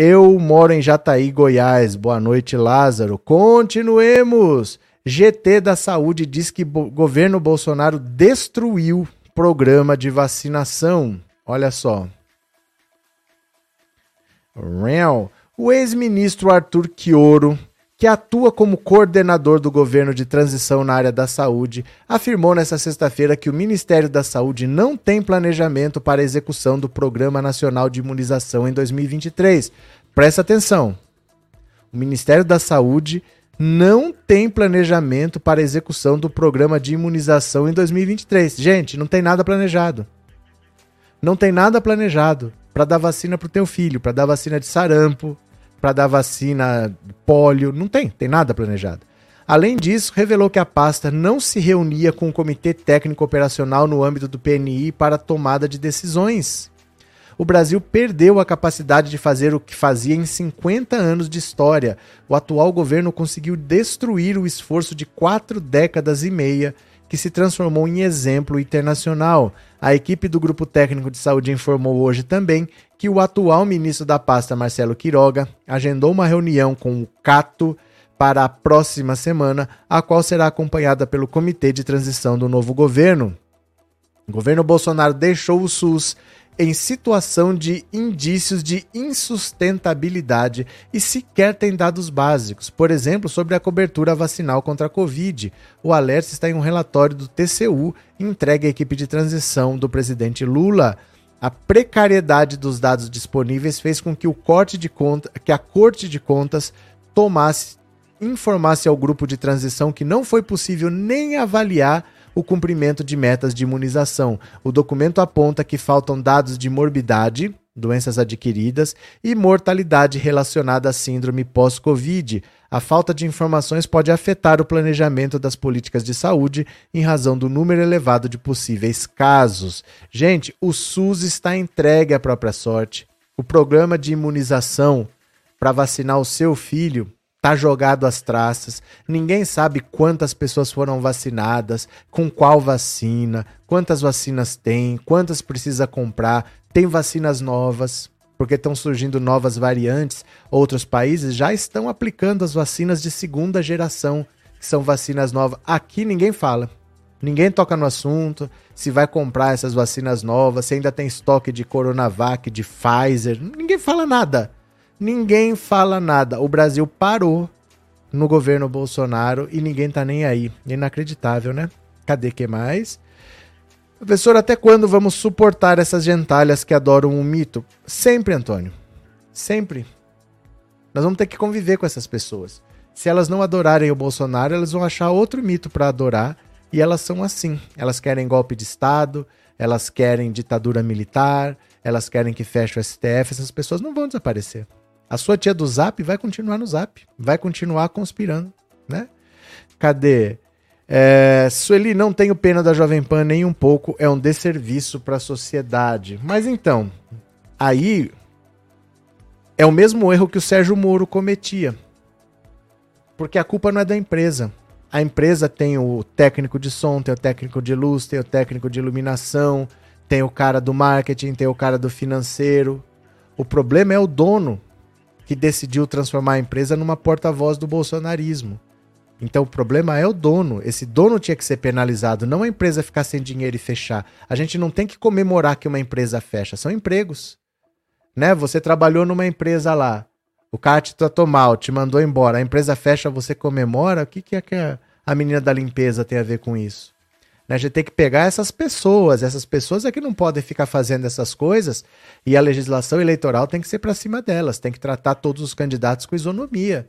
Eu moro em Jataí, Goiás. Boa noite, Lázaro. Continuemos. GT da Saúde diz que o governo Bolsonaro destruiu programa de vacinação. Olha só. Real. O ex-ministro Arthur Quioro, que atua como coordenador do governo de transição na área da saúde, afirmou nesta sexta-feira que o Ministério da Saúde não tem planejamento para a execução do Programa Nacional de Imunização em 2023. Presta atenção. O Ministério da Saúde não tem planejamento para a execução do programa de imunização em 2023. Gente, não tem nada planejado. Não tem nada planejado para dar vacina para o teu filho, para dar vacina de sarampo, para dar vacina pólio, não tem, tem nada planejado. Além disso, revelou que a pasta não se reunia com o Comitê Técnico Operacional no âmbito do PNI para tomada de decisões. O Brasil perdeu a capacidade de fazer o que fazia em 50 anos de história. O atual governo conseguiu destruir o esforço de quatro décadas e meia que se transformou em exemplo internacional. A equipe do Grupo Técnico de Saúde informou hoje também que o atual ministro da pasta, Marcelo Quiroga, agendou uma reunião com o Cato para a próxima semana, a qual será acompanhada pelo Comitê de Transição do novo governo. O governo Bolsonaro deixou o SUS em situação de indícios de insustentabilidade e sequer tem dados básicos, por exemplo, sobre a cobertura vacinal contra a Covid. O alerta está em um relatório do TCU entregue à equipe de transição do presidente Lula. A precariedade dos dados disponíveis fez com que o corte de conta, que a Corte de Contas tomasse informasse ao grupo de transição que não foi possível nem avaliar o cumprimento de metas de imunização. O documento aponta que faltam dados de morbidade, doenças adquiridas, e mortalidade relacionada à síndrome pós-Covid. A falta de informações pode afetar o planejamento das políticas de saúde em razão do número elevado de possíveis casos. Gente, o SUS está entregue à própria sorte. O programa de imunização para vacinar o seu filho Tá jogado às traças, ninguém sabe quantas pessoas foram vacinadas, com qual vacina, quantas vacinas tem, quantas precisa comprar, tem vacinas novas, porque estão surgindo novas variantes. Outros países já estão aplicando as vacinas de segunda geração, que são vacinas novas. Aqui ninguém fala. Ninguém toca no assunto, se vai comprar essas vacinas novas, se ainda tem estoque de Coronavac, de Pfizer, ninguém fala nada. Ninguém fala nada. O Brasil parou no governo Bolsonaro e ninguém tá nem aí. Inacreditável, né? Cadê que mais? Professor, até quando vamos suportar essas gentalhas que adoram um mito? Sempre, Antônio. Sempre. Nós vamos ter que conviver com essas pessoas. Se elas não adorarem o Bolsonaro, elas vão achar outro mito para adorar. E elas são assim. Elas querem golpe de Estado, elas querem ditadura militar, elas querem que feche o STF. Essas pessoas não vão desaparecer. A sua tia do Zap vai continuar no Zap, vai continuar conspirando, né? Cadê? É, Sueli, não tenho pena da Jovem Pan nem um pouco, é um desserviço para a sociedade. Mas então, Aí é o mesmo erro que o Sérgio Moro cometia. Porque a culpa não é da empresa. A empresa tem o técnico de som, tem o técnico de luz, tem o técnico de iluminação, tem o cara do marketing, tem o cara do financeiro. O problema é o dono que decidiu transformar a empresa numa porta-voz do bolsonarismo. Então o problema é o dono. Esse dono tinha que ser penalizado, não a empresa ficar sem dinheiro e fechar. A gente não tem que comemorar que uma empresa fecha, são empregos. Né? Você trabalhou numa empresa lá, o cara te tratou mal, te mandou embora, a empresa fecha, você comemora. O que, que é que a menina da limpeza tem a ver com isso? Né? A gente tem que pegar essas pessoas, essas pessoas é que não podem ficar fazendo essas coisas e a legislação eleitoral tem que ser para cima delas, tem que tratar todos os candidatos com isonomia.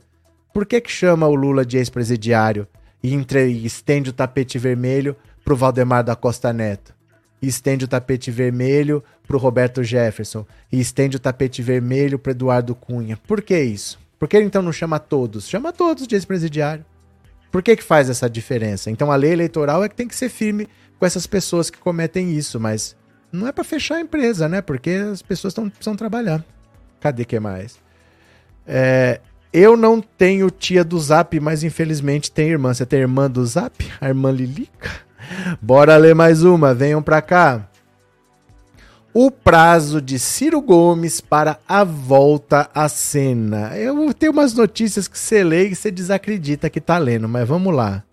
Por que, que chama o Lula de ex-presidiário e, entre, e estende o tapete vermelho para o Valdemar da Costa Neto? E estende o tapete vermelho para o Roberto Jefferson? E estende o tapete vermelho para Eduardo Cunha? Por que isso? Por que então não chama todos? Chama todos de ex-presidiário. Por que, que faz essa diferença? Então a lei eleitoral é que tem que ser firme com essas pessoas que cometem isso, mas não é para fechar a empresa, né? Porque as pessoas tão, precisam trabalhar. Cadê que mais? É, eu não tenho tia do Zap, mas infelizmente tem irmã. Você tem irmã do Zap? A irmã Lilica? Bora ler mais uma, venham pra cá o prazo de Ciro Gomes para a volta à cena. Eu tenho umas notícias que você lê e você desacredita que tá lendo, mas vamos lá.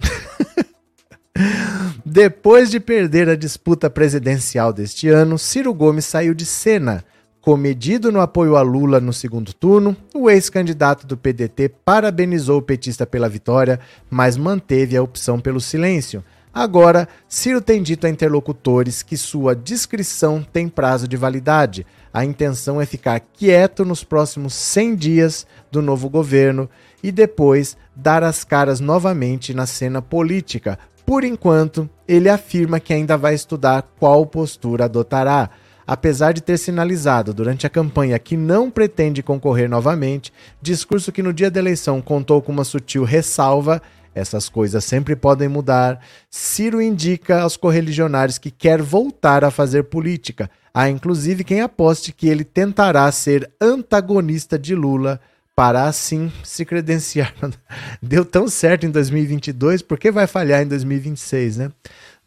Depois de perder a disputa presidencial deste ano, Ciro Gomes saiu de cena. Comedido no apoio a Lula no segundo turno, o ex-candidato do PDT parabenizou o petista pela vitória, mas manteve a opção pelo silêncio. Agora, Ciro tem dito a interlocutores que sua discrição tem prazo de validade. A intenção é ficar quieto nos próximos 100 dias do novo governo e depois dar as caras novamente na cena política. Por enquanto, ele afirma que ainda vai estudar qual postura adotará. Apesar de ter sinalizado durante a campanha que não pretende concorrer novamente, discurso que no dia da eleição contou com uma sutil ressalva, essas coisas sempre podem mudar. Ciro indica aos correligionários que quer voltar a fazer política. Há inclusive quem aposte que ele tentará ser antagonista de Lula para assim se credenciar. Deu tão certo em 2022, por que vai falhar em 2026, né?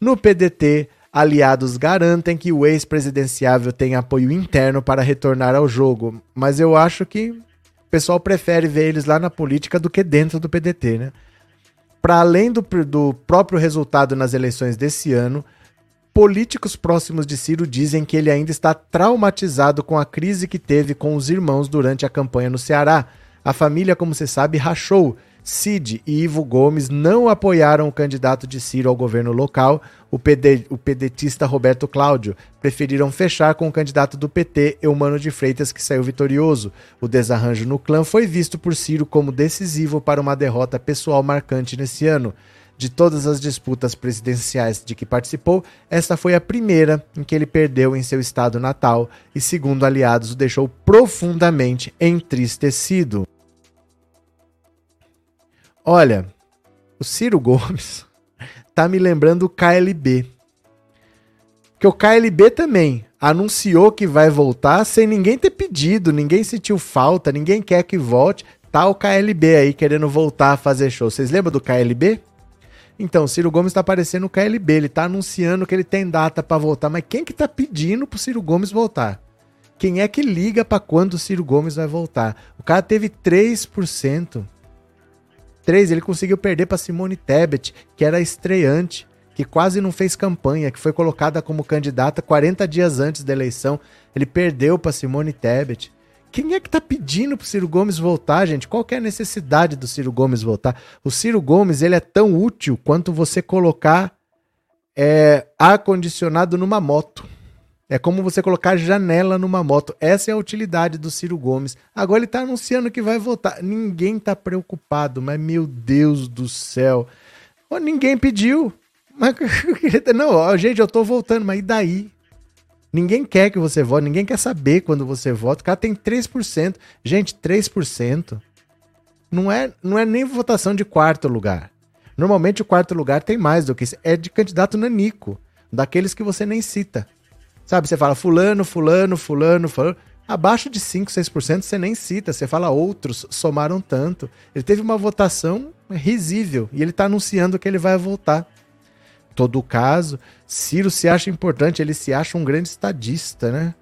No PDT, aliados garantem que o ex-presidenciável tem apoio interno para retornar ao jogo, mas eu acho que o pessoal prefere ver eles lá na política do que dentro do PDT, né? Para além do, do próprio resultado nas eleições desse ano, políticos próximos de Ciro dizem que ele ainda está traumatizado com a crise que teve com os irmãos durante a campanha no Ceará. A família, como se sabe, rachou Cid e Ivo Gomes não apoiaram o candidato de Ciro ao governo local, o, PD, o pedetista Roberto Cláudio. Preferiram fechar com o candidato do PT, Eumano de Freitas, que saiu vitorioso. O desarranjo no clã foi visto por Ciro como decisivo para uma derrota pessoal marcante nesse ano. De todas as disputas presidenciais de que participou, esta foi a primeira em que ele perdeu em seu estado natal e, segundo aliados, o deixou profundamente entristecido. Olha, o Ciro Gomes tá me lembrando o KLB. Que o KLB também anunciou que vai voltar sem ninguém ter pedido, ninguém sentiu falta, ninguém quer que volte. Tá o KLB aí querendo voltar a fazer show. Vocês lembram do KLB? Então, o Ciro Gomes tá aparecendo no KLB, ele tá anunciando que ele tem data para voltar, mas quem que tá pedindo pro Ciro Gomes voltar? Quem é que liga para quando o Ciro Gomes vai voltar? O cara teve 3% 2003 ele conseguiu perder para Simone Tebet, que era estreante, que quase não fez campanha, que foi colocada como candidata 40 dias antes da eleição. Ele perdeu para Simone Tebet. Quem é que tá pedindo pro Ciro Gomes voltar, gente? Qual é a necessidade do Ciro Gomes voltar? O Ciro Gomes, ele é tão útil quanto você colocar é, ar-condicionado numa moto. É como você colocar janela numa moto. Essa é a utilidade do Ciro Gomes. Agora ele está anunciando que vai votar. Ninguém está preocupado, mas meu Deus do céu. ninguém pediu. Não, gente, eu estou voltando, mas e daí? Ninguém quer que você vote, ninguém quer saber quando você vota. O cara tem 3%. Gente, 3% não é, não é nem votação de quarto lugar. Normalmente o quarto lugar tem mais do que isso. É de candidato nanico, daqueles que você nem cita. Sabe, você fala fulano, fulano, fulano, fulano. Abaixo de 5, 6% você nem cita, você fala outros somaram tanto. Ele teve uma votação risível e ele está anunciando que ele vai voltar. Todo caso, Ciro se acha importante, ele se acha um grande estadista, né?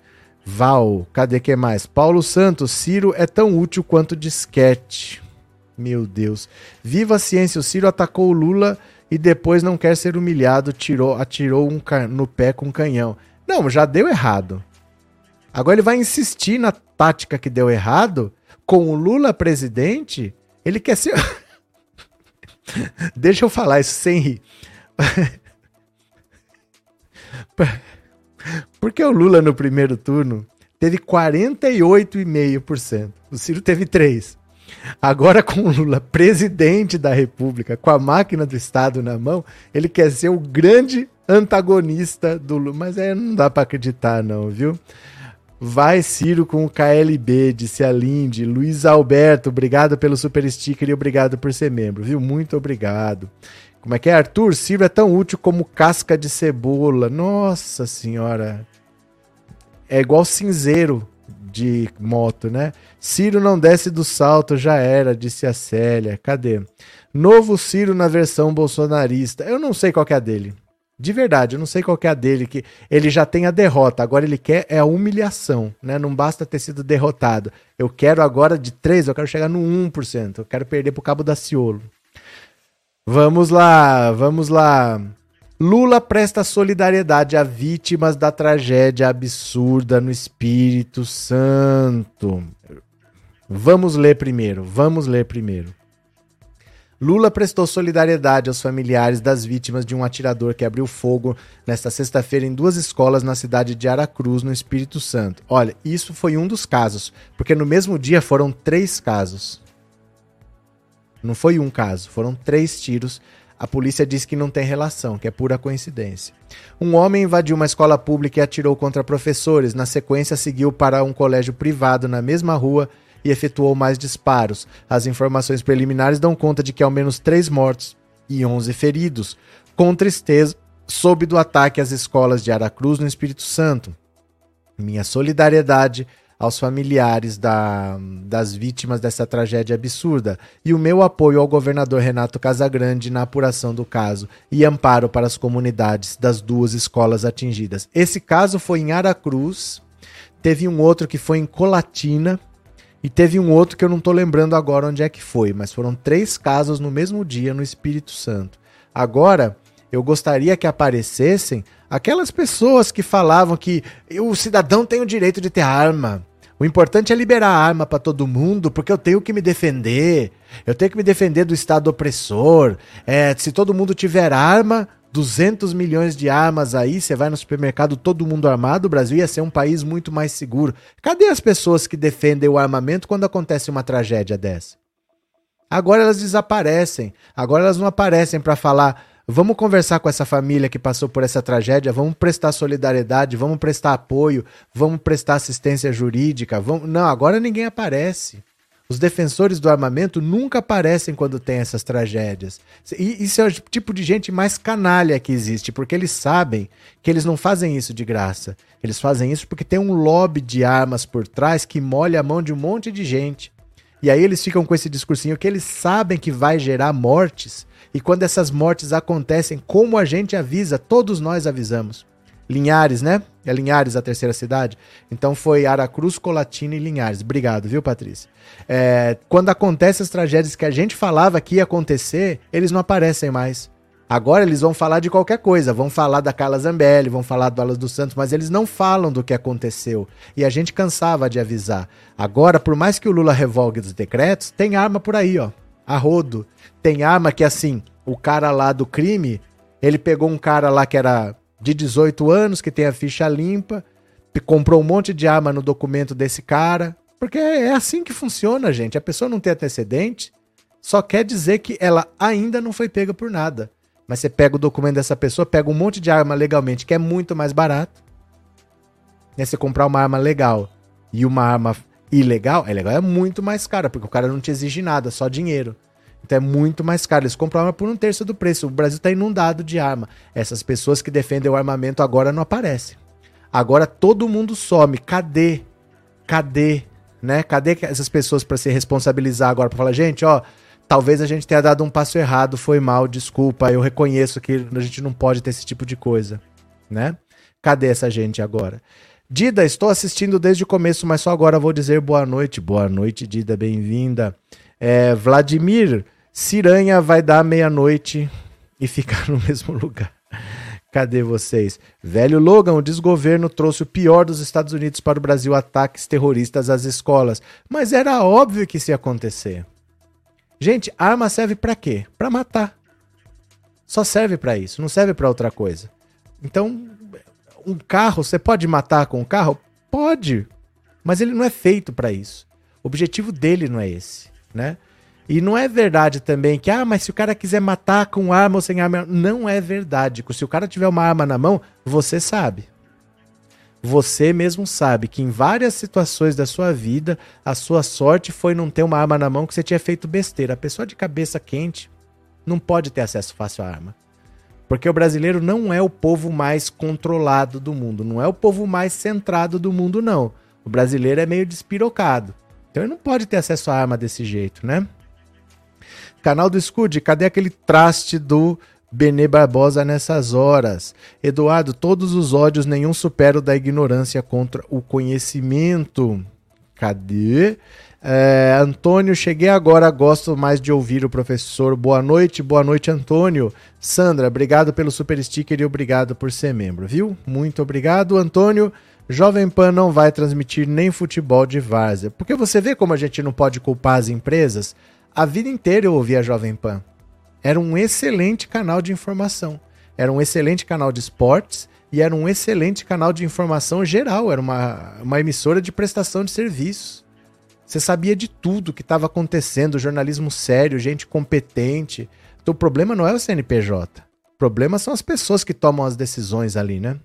Val, cadê que mais? Paulo Santos, Ciro é tão útil quanto disquete. Meu Deus. Viva a ciência, o Ciro atacou o Lula e depois não quer ser humilhado, tirou, atirou um no pé com um canhão. Não, já deu errado. Agora ele vai insistir na tática que deu errado com o Lula presidente. Ele quer ser. Deixa eu falar isso sem rir. Porque o Lula no primeiro turno teve 48,5%. O Ciro teve 3%. Agora, com o Lula presidente da República, com a máquina do Estado na mão, ele quer ser o grande antagonista do Lula. Mas é, não dá para acreditar, não, viu? Vai Ciro com o KLB, disse a Lindy. Luiz Alberto, obrigado pelo super sticker e obrigado por ser membro, viu? Muito obrigado. Como é que é, Arthur? Ciro é tão útil como casca de cebola. Nossa senhora. É igual cinzeiro de moto, né? Ciro não desce do salto, já era, disse a Célia. Cadê? Novo Ciro na versão bolsonarista. Eu não sei qual é a dele. De verdade, eu não sei qual é a dele, que ele já tem a derrota, agora ele quer é a humilhação, né? Não basta ter sido derrotado. Eu quero agora de 3, eu quero chegar no 1%, eu quero perder pro Cabo da Ciolo. Vamos lá, vamos lá. Lula presta solidariedade a vítimas da tragédia absurda no Espírito Santo. Vamos ler primeiro, vamos ler primeiro. Lula prestou solidariedade aos familiares das vítimas de um atirador que abriu fogo nesta sexta-feira em duas escolas na cidade de Aracruz, no Espírito Santo. Olha, isso foi um dos casos, porque no mesmo dia foram três casos. Não foi um caso, foram três tiros. A polícia diz que não tem relação, que é pura coincidência. Um homem invadiu uma escola pública e atirou contra professores. Na sequência, seguiu para um colégio privado na mesma rua e efetuou mais disparos. As informações preliminares dão conta de que ao menos três mortos e 11 feridos. Com tristeza, soube do ataque às escolas de Aracruz, no Espírito Santo. Minha solidariedade aos familiares da, das vítimas dessa tragédia absurda e o meu apoio ao governador Renato Casagrande na apuração do caso e amparo para as comunidades das duas escolas atingidas. Esse caso foi em Aracruz, teve um outro que foi em Colatina e teve um outro que eu não estou lembrando agora onde é que foi, mas foram três casos no mesmo dia no Espírito Santo. Agora, eu gostaria que aparecessem aquelas pessoas que falavam que o cidadão tem o direito de ter arma. O importante é liberar a arma para todo mundo, porque eu tenho que me defender. Eu tenho que me defender do Estado opressor. É, se todo mundo tiver arma, 200 milhões de armas aí, você vai no supermercado, todo mundo armado, o Brasil ia ser um país muito mais seguro. Cadê as pessoas que defendem o armamento quando acontece uma tragédia dessa? Agora elas desaparecem. Agora elas não aparecem para falar Vamos conversar com essa família que passou por essa tragédia, vamos prestar solidariedade, vamos prestar apoio, vamos prestar assistência jurídica. Vamos... Não, agora ninguém aparece. Os defensores do armamento nunca aparecem quando tem essas tragédias. E isso é o tipo de gente mais canalha que existe, porque eles sabem que eles não fazem isso de graça. Eles fazem isso porque tem um lobby de armas por trás que molha a mão de um monte de gente. E aí eles ficam com esse discursinho que eles sabem que vai gerar mortes e quando essas mortes acontecem, como a gente avisa? Todos nós avisamos. Linhares, né? É Linhares a terceira cidade? Então foi Aracruz, Colatina e Linhares. Obrigado, viu, Patrícia? É, quando acontecem as tragédias que a gente falava que ia acontecer, eles não aparecem mais. Agora eles vão falar de qualquer coisa, vão falar da Carla Zambelli, vão falar do Alas dos Santos, mas eles não falam do que aconteceu. E a gente cansava de avisar. Agora, por mais que o Lula revogue os decretos, tem arma por aí, ó a rodo. Tem arma que, assim, o cara lá do crime, ele pegou um cara lá que era de 18 anos, que tem a ficha limpa, comprou um monte de arma no documento desse cara. Porque é assim que funciona, gente. A pessoa não tem antecedente, só quer dizer que ela ainda não foi pega por nada. Mas você pega o documento dessa pessoa, pega um monte de arma legalmente, que é muito mais barato. Né? Você comprar uma arma legal e uma arma ilegal, é legal, é muito mais caro, porque o cara não te exige nada, só dinheiro. Então é muito mais caro. Eles compram arma por um terço do preço. O Brasil está inundado de arma. Essas pessoas que defendem o armamento agora não aparecem. Agora todo mundo some. Cadê? Cadê? Né? Cadê essas pessoas para se responsabilizar agora para falar, gente, ó, talvez a gente tenha dado um passo errado, foi mal, desculpa, eu reconheço que a gente não pode ter esse tipo de coisa, né? Cadê essa gente agora? Dida, estou assistindo desde o começo, mas só agora vou dizer boa noite. Boa noite, Dida, bem-vinda. É, Vladimir, Ciranha vai dar meia-noite e ficar no mesmo lugar. Cadê vocês? Velho Logan, o desgoverno trouxe o pior dos Estados Unidos para o Brasil, ataques terroristas às escolas. Mas era óbvio que isso ia acontecer. Gente, arma serve para quê? Para matar. Só serve para isso, não serve para outra coisa. Então, um carro, você pode matar com um carro? Pode. Mas ele não é feito para isso. O objetivo dele não é esse, né? E não é verdade também que, ah, mas se o cara quiser matar com arma ou sem arma, não é verdade. Se o cara tiver uma arma na mão, você sabe. Você mesmo sabe que em várias situações da sua vida, a sua sorte foi não ter uma arma na mão que você tinha feito besteira. A pessoa de cabeça quente não pode ter acesso fácil à arma. Porque o brasileiro não é o povo mais controlado do mundo, não é o povo mais centrado do mundo, não. O brasileiro é meio despirocado. Então ele não pode ter acesso à arma desse jeito, né? Canal do Scud, cadê aquele traste do Benê Barbosa nessas horas? Eduardo, todos os ódios, nenhum supera o da ignorância contra o conhecimento. Cadê? É, Antônio, cheguei agora, gosto mais de ouvir o professor. Boa noite, boa noite, Antônio. Sandra, obrigado pelo super sticker e obrigado por ser membro, viu? Muito obrigado, Antônio. Jovem Pan não vai transmitir nem futebol de várzea. Porque você vê como a gente não pode culpar as empresas? A vida inteira eu ouvia a Jovem Pan. Era um excelente canal de informação. Era um excelente canal de esportes e era um excelente canal de informação geral. Era uma, uma emissora de prestação de serviços. Você sabia de tudo que estava acontecendo, jornalismo sério, gente competente. Então o problema não é o CNPJ. O problema são as pessoas que tomam as decisões ali, né?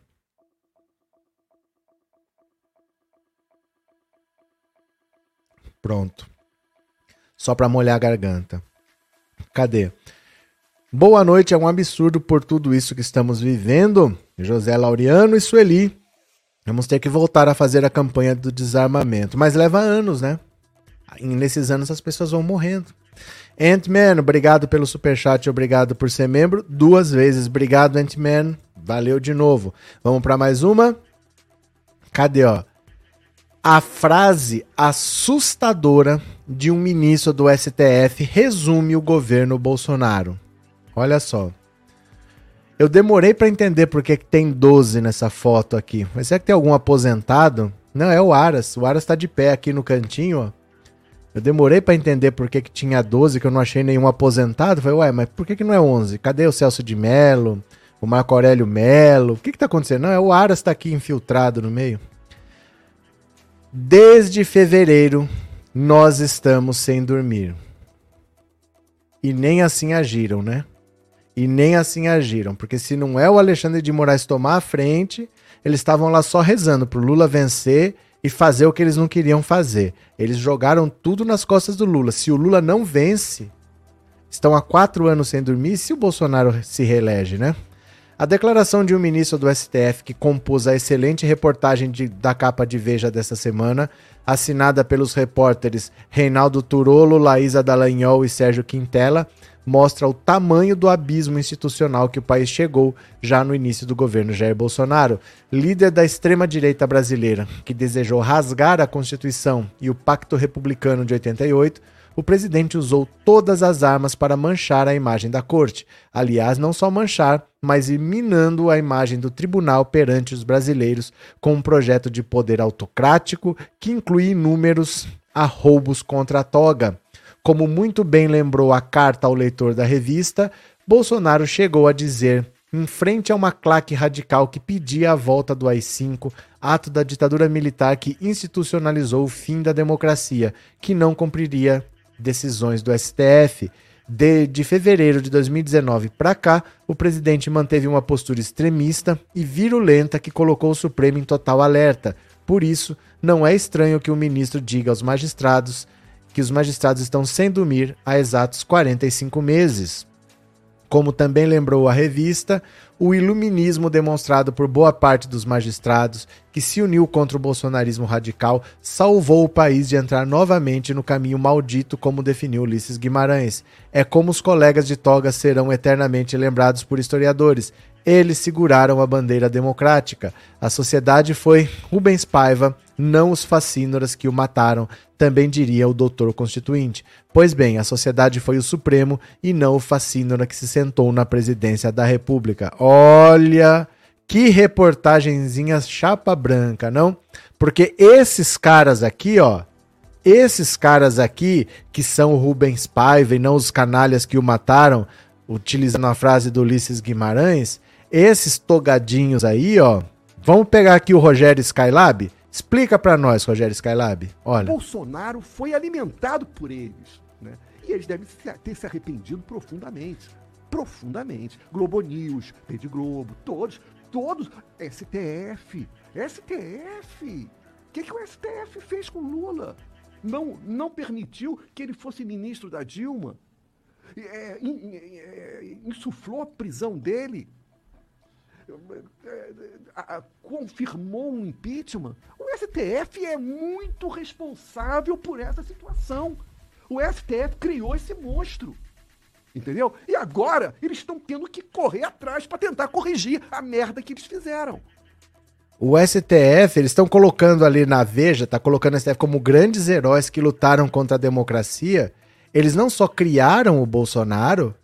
Pronto só para molhar a garganta. Cadê? Boa noite, é um absurdo por tudo isso que estamos vivendo. José Laureano e Sueli. Vamos ter que voltar a fazer a campanha do desarmamento. Mas leva anos, né? E nesses anos as pessoas vão morrendo. Ant-Man, obrigado pelo superchat, obrigado por ser membro. Duas vezes, obrigado, Ant-Man. Valeu de novo. Vamos para mais uma? Cadê, ó? A frase assustadora de um ministro do STF resume o governo Bolsonaro. Olha só. Eu demorei para entender por que tem 12 nessa foto aqui. Mas será que tem algum aposentado? Não, é o Aras. O Aras tá de pé aqui no cantinho, ó. Eu demorei para entender por que, que tinha 12, que eu não achei nenhum aposentado. Falei, ué, mas por que, que não é 11? Cadê o Celso de Mello? O Marco Aurélio Melo? O que que tá acontecendo? Não, é o Aras tá aqui infiltrado no meio. Desde fevereiro, nós estamos sem dormir. E nem assim agiram, né? E nem assim agiram, porque se não é o Alexandre de Moraes tomar a frente, eles estavam lá só rezando pro Lula vencer e fazer o que eles não queriam fazer. Eles jogaram tudo nas costas do Lula. Se o Lula não vence, estão há quatro anos sem dormir, se o Bolsonaro se reelege, né? A declaração de um ministro do STF que compôs a excelente reportagem de, da capa de Veja dessa semana, assinada pelos repórteres Reinaldo Turolo, Laísa Dallagnol e Sérgio Quintela, mostra o tamanho do abismo institucional que o país chegou já no início do governo Jair Bolsonaro. Líder da extrema-direita brasileira, que desejou rasgar a Constituição e o Pacto Republicano de 88, o presidente usou todas as armas para manchar a imagem da corte. Aliás, não só manchar, mas ir minando a imagem do tribunal perante os brasileiros com um projeto de poder autocrático que inclui inúmeros arroubos contra a toga. Como muito bem lembrou a carta ao leitor da revista, Bolsonaro chegou a dizer em frente a uma claque radical que pedia a volta do AI-5, ato da ditadura militar que institucionalizou o fim da democracia, que não cumpriria decisões do STF. De, de fevereiro de 2019 para cá, o presidente manteve uma postura extremista e virulenta que colocou o Supremo em total alerta. Por isso, não é estranho que o ministro diga aos magistrados que os magistrados estão sem dormir há exatos 45 meses. Como também lembrou a revista, o iluminismo demonstrado por boa parte dos magistrados, que se uniu contra o bolsonarismo radical, salvou o país de entrar novamente no caminho maldito, como definiu Ulisses Guimarães. É como os colegas de toga serão eternamente lembrados por historiadores. Eles seguraram a bandeira democrática. A sociedade foi Rubens Paiva, não os fascínoras que o mataram, também diria o doutor constituinte. Pois bem, a sociedade foi o Supremo e não o fascínora que se sentou na presidência da República. Olha, que reportagenzinha chapa branca, não? Porque esses caras aqui, ó, esses caras aqui, que são o Rubens Paiva e não os canalhas que o mataram, utilizando a frase do Ulisses Guimarães, esses togadinhos aí, ó, vamos pegar aqui o Rogério Skylab, Explica para nós, Rogério Skylab. Olha. Bolsonaro foi alimentado por eles, né? E eles devem ter se arrependido profundamente. Profundamente. Globo News, Rede Globo, todos, todos. STF. STF. O que, que o STF fez com Lula? Não, não permitiu que ele fosse ministro da Dilma. É, é, insuflou a prisão dele confirmou um impeachment, o STF é muito responsável por essa situação. O STF criou esse monstro. Entendeu? E agora eles estão tendo que correr atrás para tentar corrigir a merda que eles fizeram. O STF, eles estão colocando ali na Veja, tá colocando o STF como grandes heróis que lutaram contra a democracia. Eles não só criaram o Bolsonaro,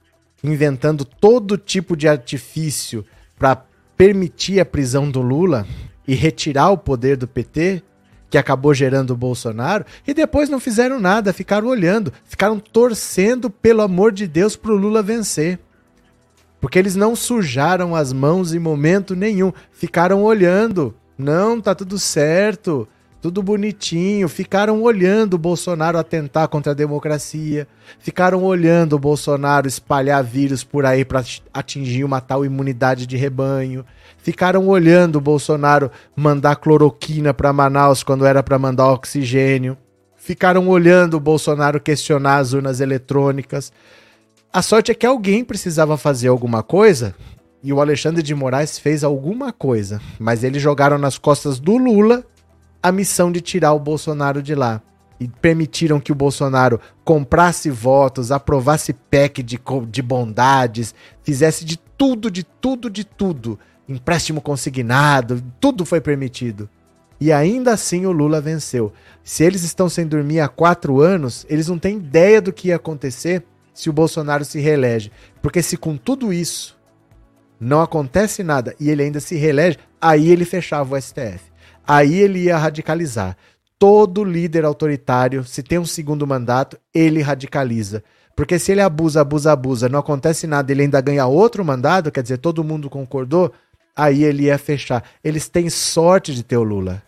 inventando todo tipo de artifício para permitir a prisão do Lula e retirar o poder do PT, que acabou gerando o Bolsonaro, e depois não fizeram nada, ficaram olhando, ficaram torcendo, pelo amor de Deus, para o Lula vencer. Porque eles não sujaram as mãos em momento nenhum, ficaram olhando. Não, tá tudo certo tudo bonitinho, ficaram olhando o Bolsonaro atentar contra a democracia, ficaram olhando o Bolsonaro espalhar vírus por aí para atingir uma tal imunidade de rebanho, ficaram olhando o Bolsonaro mandar cloroquina para Manaus quando era para mandar oxigênio, ficaram olhando o Bolsonaro questionar as urnas eletrônicas. A sorte é que alguém precisava fazer alguma coisa e o Alexandre de Moraes fez alguma coisa, mas eles jogaram nas costas do Lula a missão de tirar o Bolsonaro de lá. E permitiram que o Bolsonaro comprasse votos, aprovasse PEC de, de bondades, fizesse de tudo, de tudo, de tudo. Empréstimo consignado, tudo foi permitido. E ainda assim o Lula venceu. Se eles estão sem dormir há quatro anos, eles não têm ideia do que ia acontecer se o Bolsonaro se reelege. Porque se com tudo isso não acontece nada e ele ainda se reelege, aí ele fechava o STF aí ele ia radicalizar. Todo líder autoritário, se tem um segundo mandato, ele radicaliza. Porque se ele abusa, abusa, abusa, não acontece nada, ele ainda ganha outro mandato, quer dizer, todo mundo concordou, aí ele ia fechar. Eles têm sorte de ter o Lula.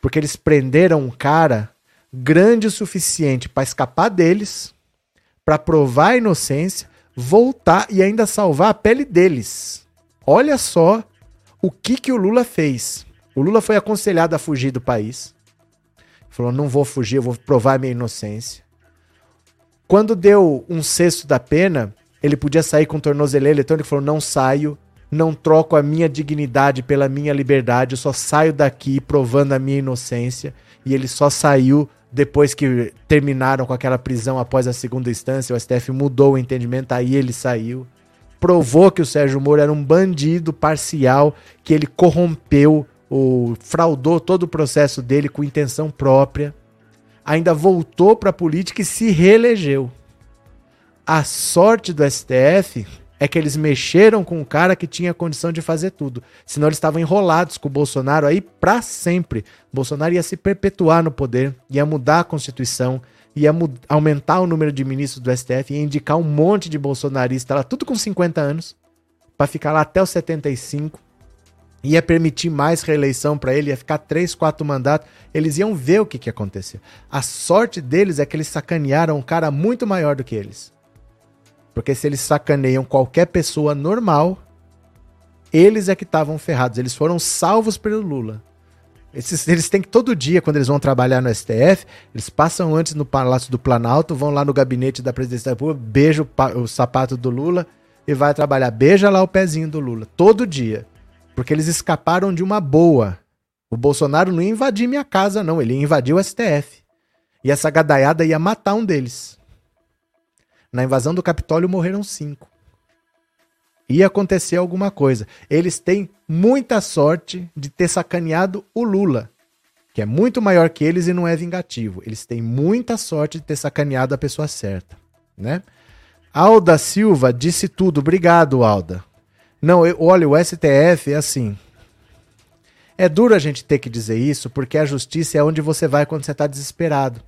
Porque eles prenderam um cara grande o suficiente para escapar deles, para provar a inocência, voltar e ainda salvar a pele deles. Olha só o que que o Lula fez. O Lula foi aconselhado a fugir do país. Falou: não vou fugir, eu vou provar minha inocência. Quando deu um sexto da pena, ele podia sair com tornozeleira eletrônica. Ele falou: não saio, não troco a minha dignidade pela minha liberdade, eu só saio daqui provando a minha inocência. E ele só saiu depois que terminaram com aquela prisão após a segunda instância. O STF mudou o entendimento, aí ele saiu. Provou que o Sérgio Moro era um bandido parcial, que ele corrompeu o fraudou todo o processo dele com intenção própria, ainda voltou para a política e se reelegeu. A sorte do STF é que eles mexeram com um cara que tinha condição de fazer tudo. Senão eles estavam enrolados com o Bolsonaro aí para sempre. O Bolsonaro ia se perpetuar no poder, ia mudar a Constituição, ia aumentar o número de ministros do STF, ia indicar um monte de bolsonarista lá, tudo com 50 anos, para ficar lá até os 75 ia permitir mais reeleição para ele, ia ficar três, quatro mandatos, eles iam ver o que, que ia acontecer. A sorte deles é que eles sacanearam um cara muito maior do que eles. Porque se eles sacaneiam qualquer pessoa normal, eles é que estavam ferrados. Eles foram salvos pelo Lula. Esses, eles têm que todo dia, quando eles vão trabalhar no STF, eles passam antes no Palácio do Planalto, vão lá no gabinete da presidência da República, beijam o, o sapato do Lula, e vai trabalhar. Beija lá o pezinho do Lula, todo dia. Porque eles escaparam de uma boa. O Bolsonaro não ia invadir minha casa, não. Ele ia invadir o STF. E essa gadaiada ia matar um deles. Na invasão do Capitólio morreram cinco. Ia acontecer alguma coisa. Eles têm muita sorte de ter sacaneado o Lula, que é muito maior que eles e não é vingativo. Eles têm muita sorte de ter sacaneado a pessoa certa, né? Alda Silva disse tudo. Obrigado, Alda. Não, eu, olha, o STF é assim. É duro a gente ter que dizer isso, porque a justiça é onde você vai quando você está desesperado.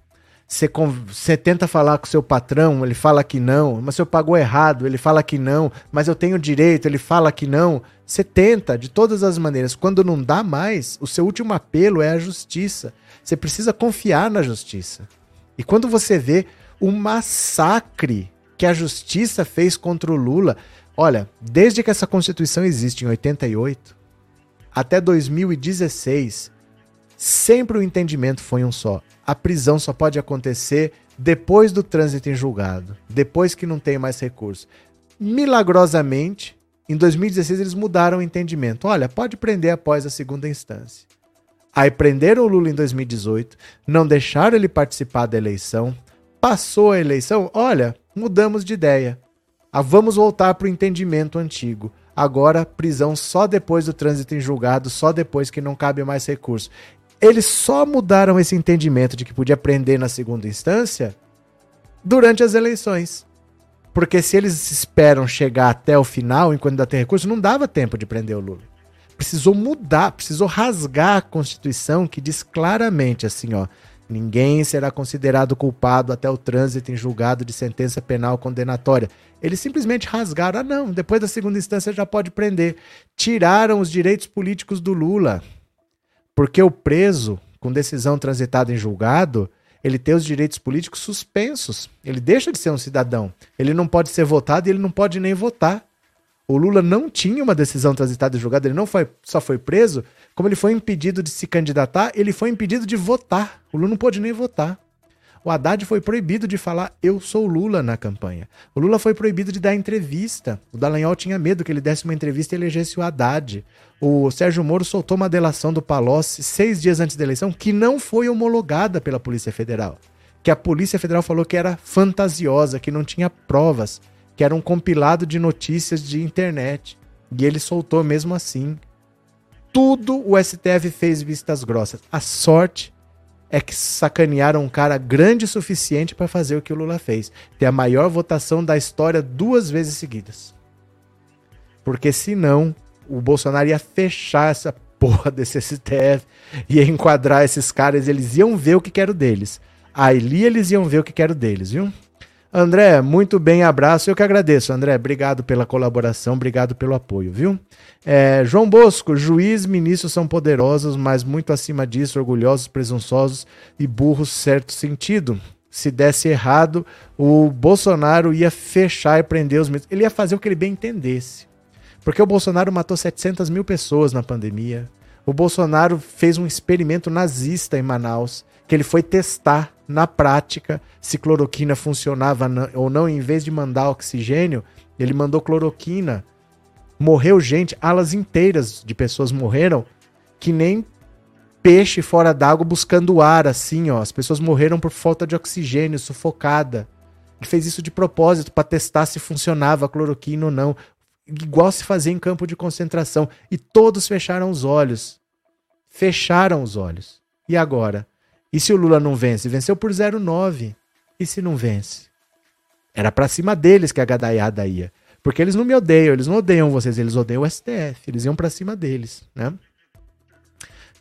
Você, você tenta falar com seu patrão, ele fala que não, mas você pagou errado, ele fala que não, mas eu tenho direito, ele fala que não. Você tenta de todas as maneiras. Quando não dá mais, o seu último apelo é a justiça. Você precisa confiar na justiça. E quando você vê o massacre que a justiça fez contra o Lula, olha, desde que essa Constituição existe em 88 até 2016, sempre o entendimento foi um só a prisão só pode acontecer depois do trânsito em julgado, depois que não tem mais recurso. Milagrosamente, em 2016 eles mudaram o entendimento. Olha, pode prender após a segunda instância. Aí prenderam o Lula em 2018, não deixaram ele participar da eleição, passou a eleição, olha, mudamos de ideia. Ah, vamos voltar para o entendimento antigo. Agora, prisão só depois do trânsito em julgado, só depois que não cabe mais recurso. Eles só mudaram esse entendimento de que podia prender na segunda instância durante as eleições. Porque se eles esperam chegar até o final, enquanto ainda tem recurso, não dava tempo de prender o Lula. Precisou mudar, precisou rasgar a Constituição que diz claramente assim, ó, ninguém será considerado culpado até o trânsito em julgado de sentença penal condenatória. Eles simplesmente rasgaram, ah não, depois da segunda instância já pode prender. Tiraram os direitos políticos do Lula. Porque o preso, com decisão transitada em julgado, ele tem os direitos políticos suspensos. Ele deixa de ser um cidadão. Ele não pode ser votado e ele não pode nem votar. O Lula não tinha uma decisão transitada em julgado, ele não foi, só foi preso, como ele foi impedido de se candidatar, ele foi impedido de votar. O Lula não pôde nem votar. O Haddad foi proibido de falar eu sou Lula na campanha. O Lula foi proibido de dar entrevista. O Dallagnol tinha medo que ele desse uma entrevista e elegesse o Haddad. O Sérgio Moro soltou uma delação do Palocci seis dias antes da eleição que não foi homologada pela Polícia Federal. Que a Polícia Federal falou que era fantasiosa, que não tinha provas, que era um compilado de notícias de internet. E ele soltou mesmo assim. Tudo o STF fez vistas grossas. A sorte é que sacanearam um cara grande o suficiente para fazer o que o Lula fez. Ter a maior votação da história duas vezes seguidas. Porque senão o Bolsonaro ia fechar essa porra desse STF, ia enquadrar esses caras, eles iam ver o que quero deles. Ali eles iam ver o que quero deles, viu? André, muito bem, abraço. Eu que agradeço, André. Obrigado pela colaboração, obrigado pelo apoio, viu? É, João Bosco, juiz, ministro são poderosos, mas muito acima disso, orgulhosos, presunçosos e burros, certo sentido. Se desse errado, o Bolsonaro ia fechar e prender os ministros. Ele ia fazer o que ele bem entendesse. Porque o Bolsonaro matou 700 mil pessoas na pandemia. O Bolsonaro fez um experimento nazista em Manaus, que ele foi testar na prática se cloroquina funcionava ou não, em vez de mandar oxigênio, ele mandou cloroquina. Morreu gente, alas inteiras de pessoas morreram, que nem peixe fora d'água buscando ar, assim, ó. As pessoas morreram por falta de oxigênio, sufocada. Ele fez isso de propósito para testar se funcionava a cloroquina ou não, igual se fazia em campo de concentração. E todos fecharam os olhos. Fecharam os olhos. E agora? E se o Lula não vence? Venceu por 0,9. E se não vence? Era para cima deles que a gadaiada ia. Porque eles não me odeiam, eles não odeiam vocês, eles odeiam o STF. Eles iam para cima deles, né?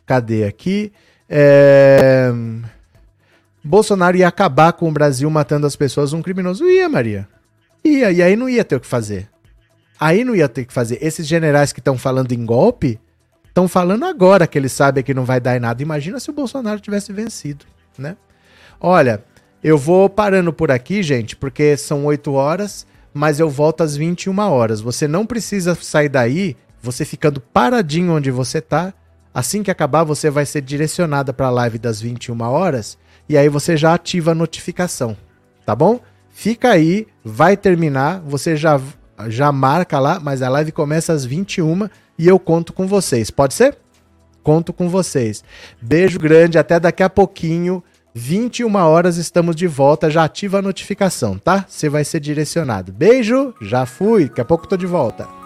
Cadê aqui? É... Bolsonaro ia acabar com o Brasil matando as pessoas, um criminoso. Ia, Maria. Ia, e aí não ia ter o que fazer. Aí não ia ter o que fazer. Esses generais que estão falando em golpe, estão falando agora que eles sabem que não vai dar em nada. Imagina se o Bolsonaro tivesse vencido, né? Olha, eu vou parando por aqui, gente, porque são 8 horas, mas eu volto às 21 horas. Você não precisa sair daí, você ficando paradinho onde você tá. Assim que acabar, você vai ser direcionada para a live das 21 horas e aí você já ativa a notificação, tá bom? Fica aí, vai terminar, você já já marca lá, mas a live começa às 21 e eu conto com vocês. Pode ser? Conto com vocês. Beijo grande, até daqui a pouquinho. 21 horas estamos de volta. Já ativa a notificação, tá? Você vai ser direcionado. Beijo, já fui. Daqui a pouco tô de volta.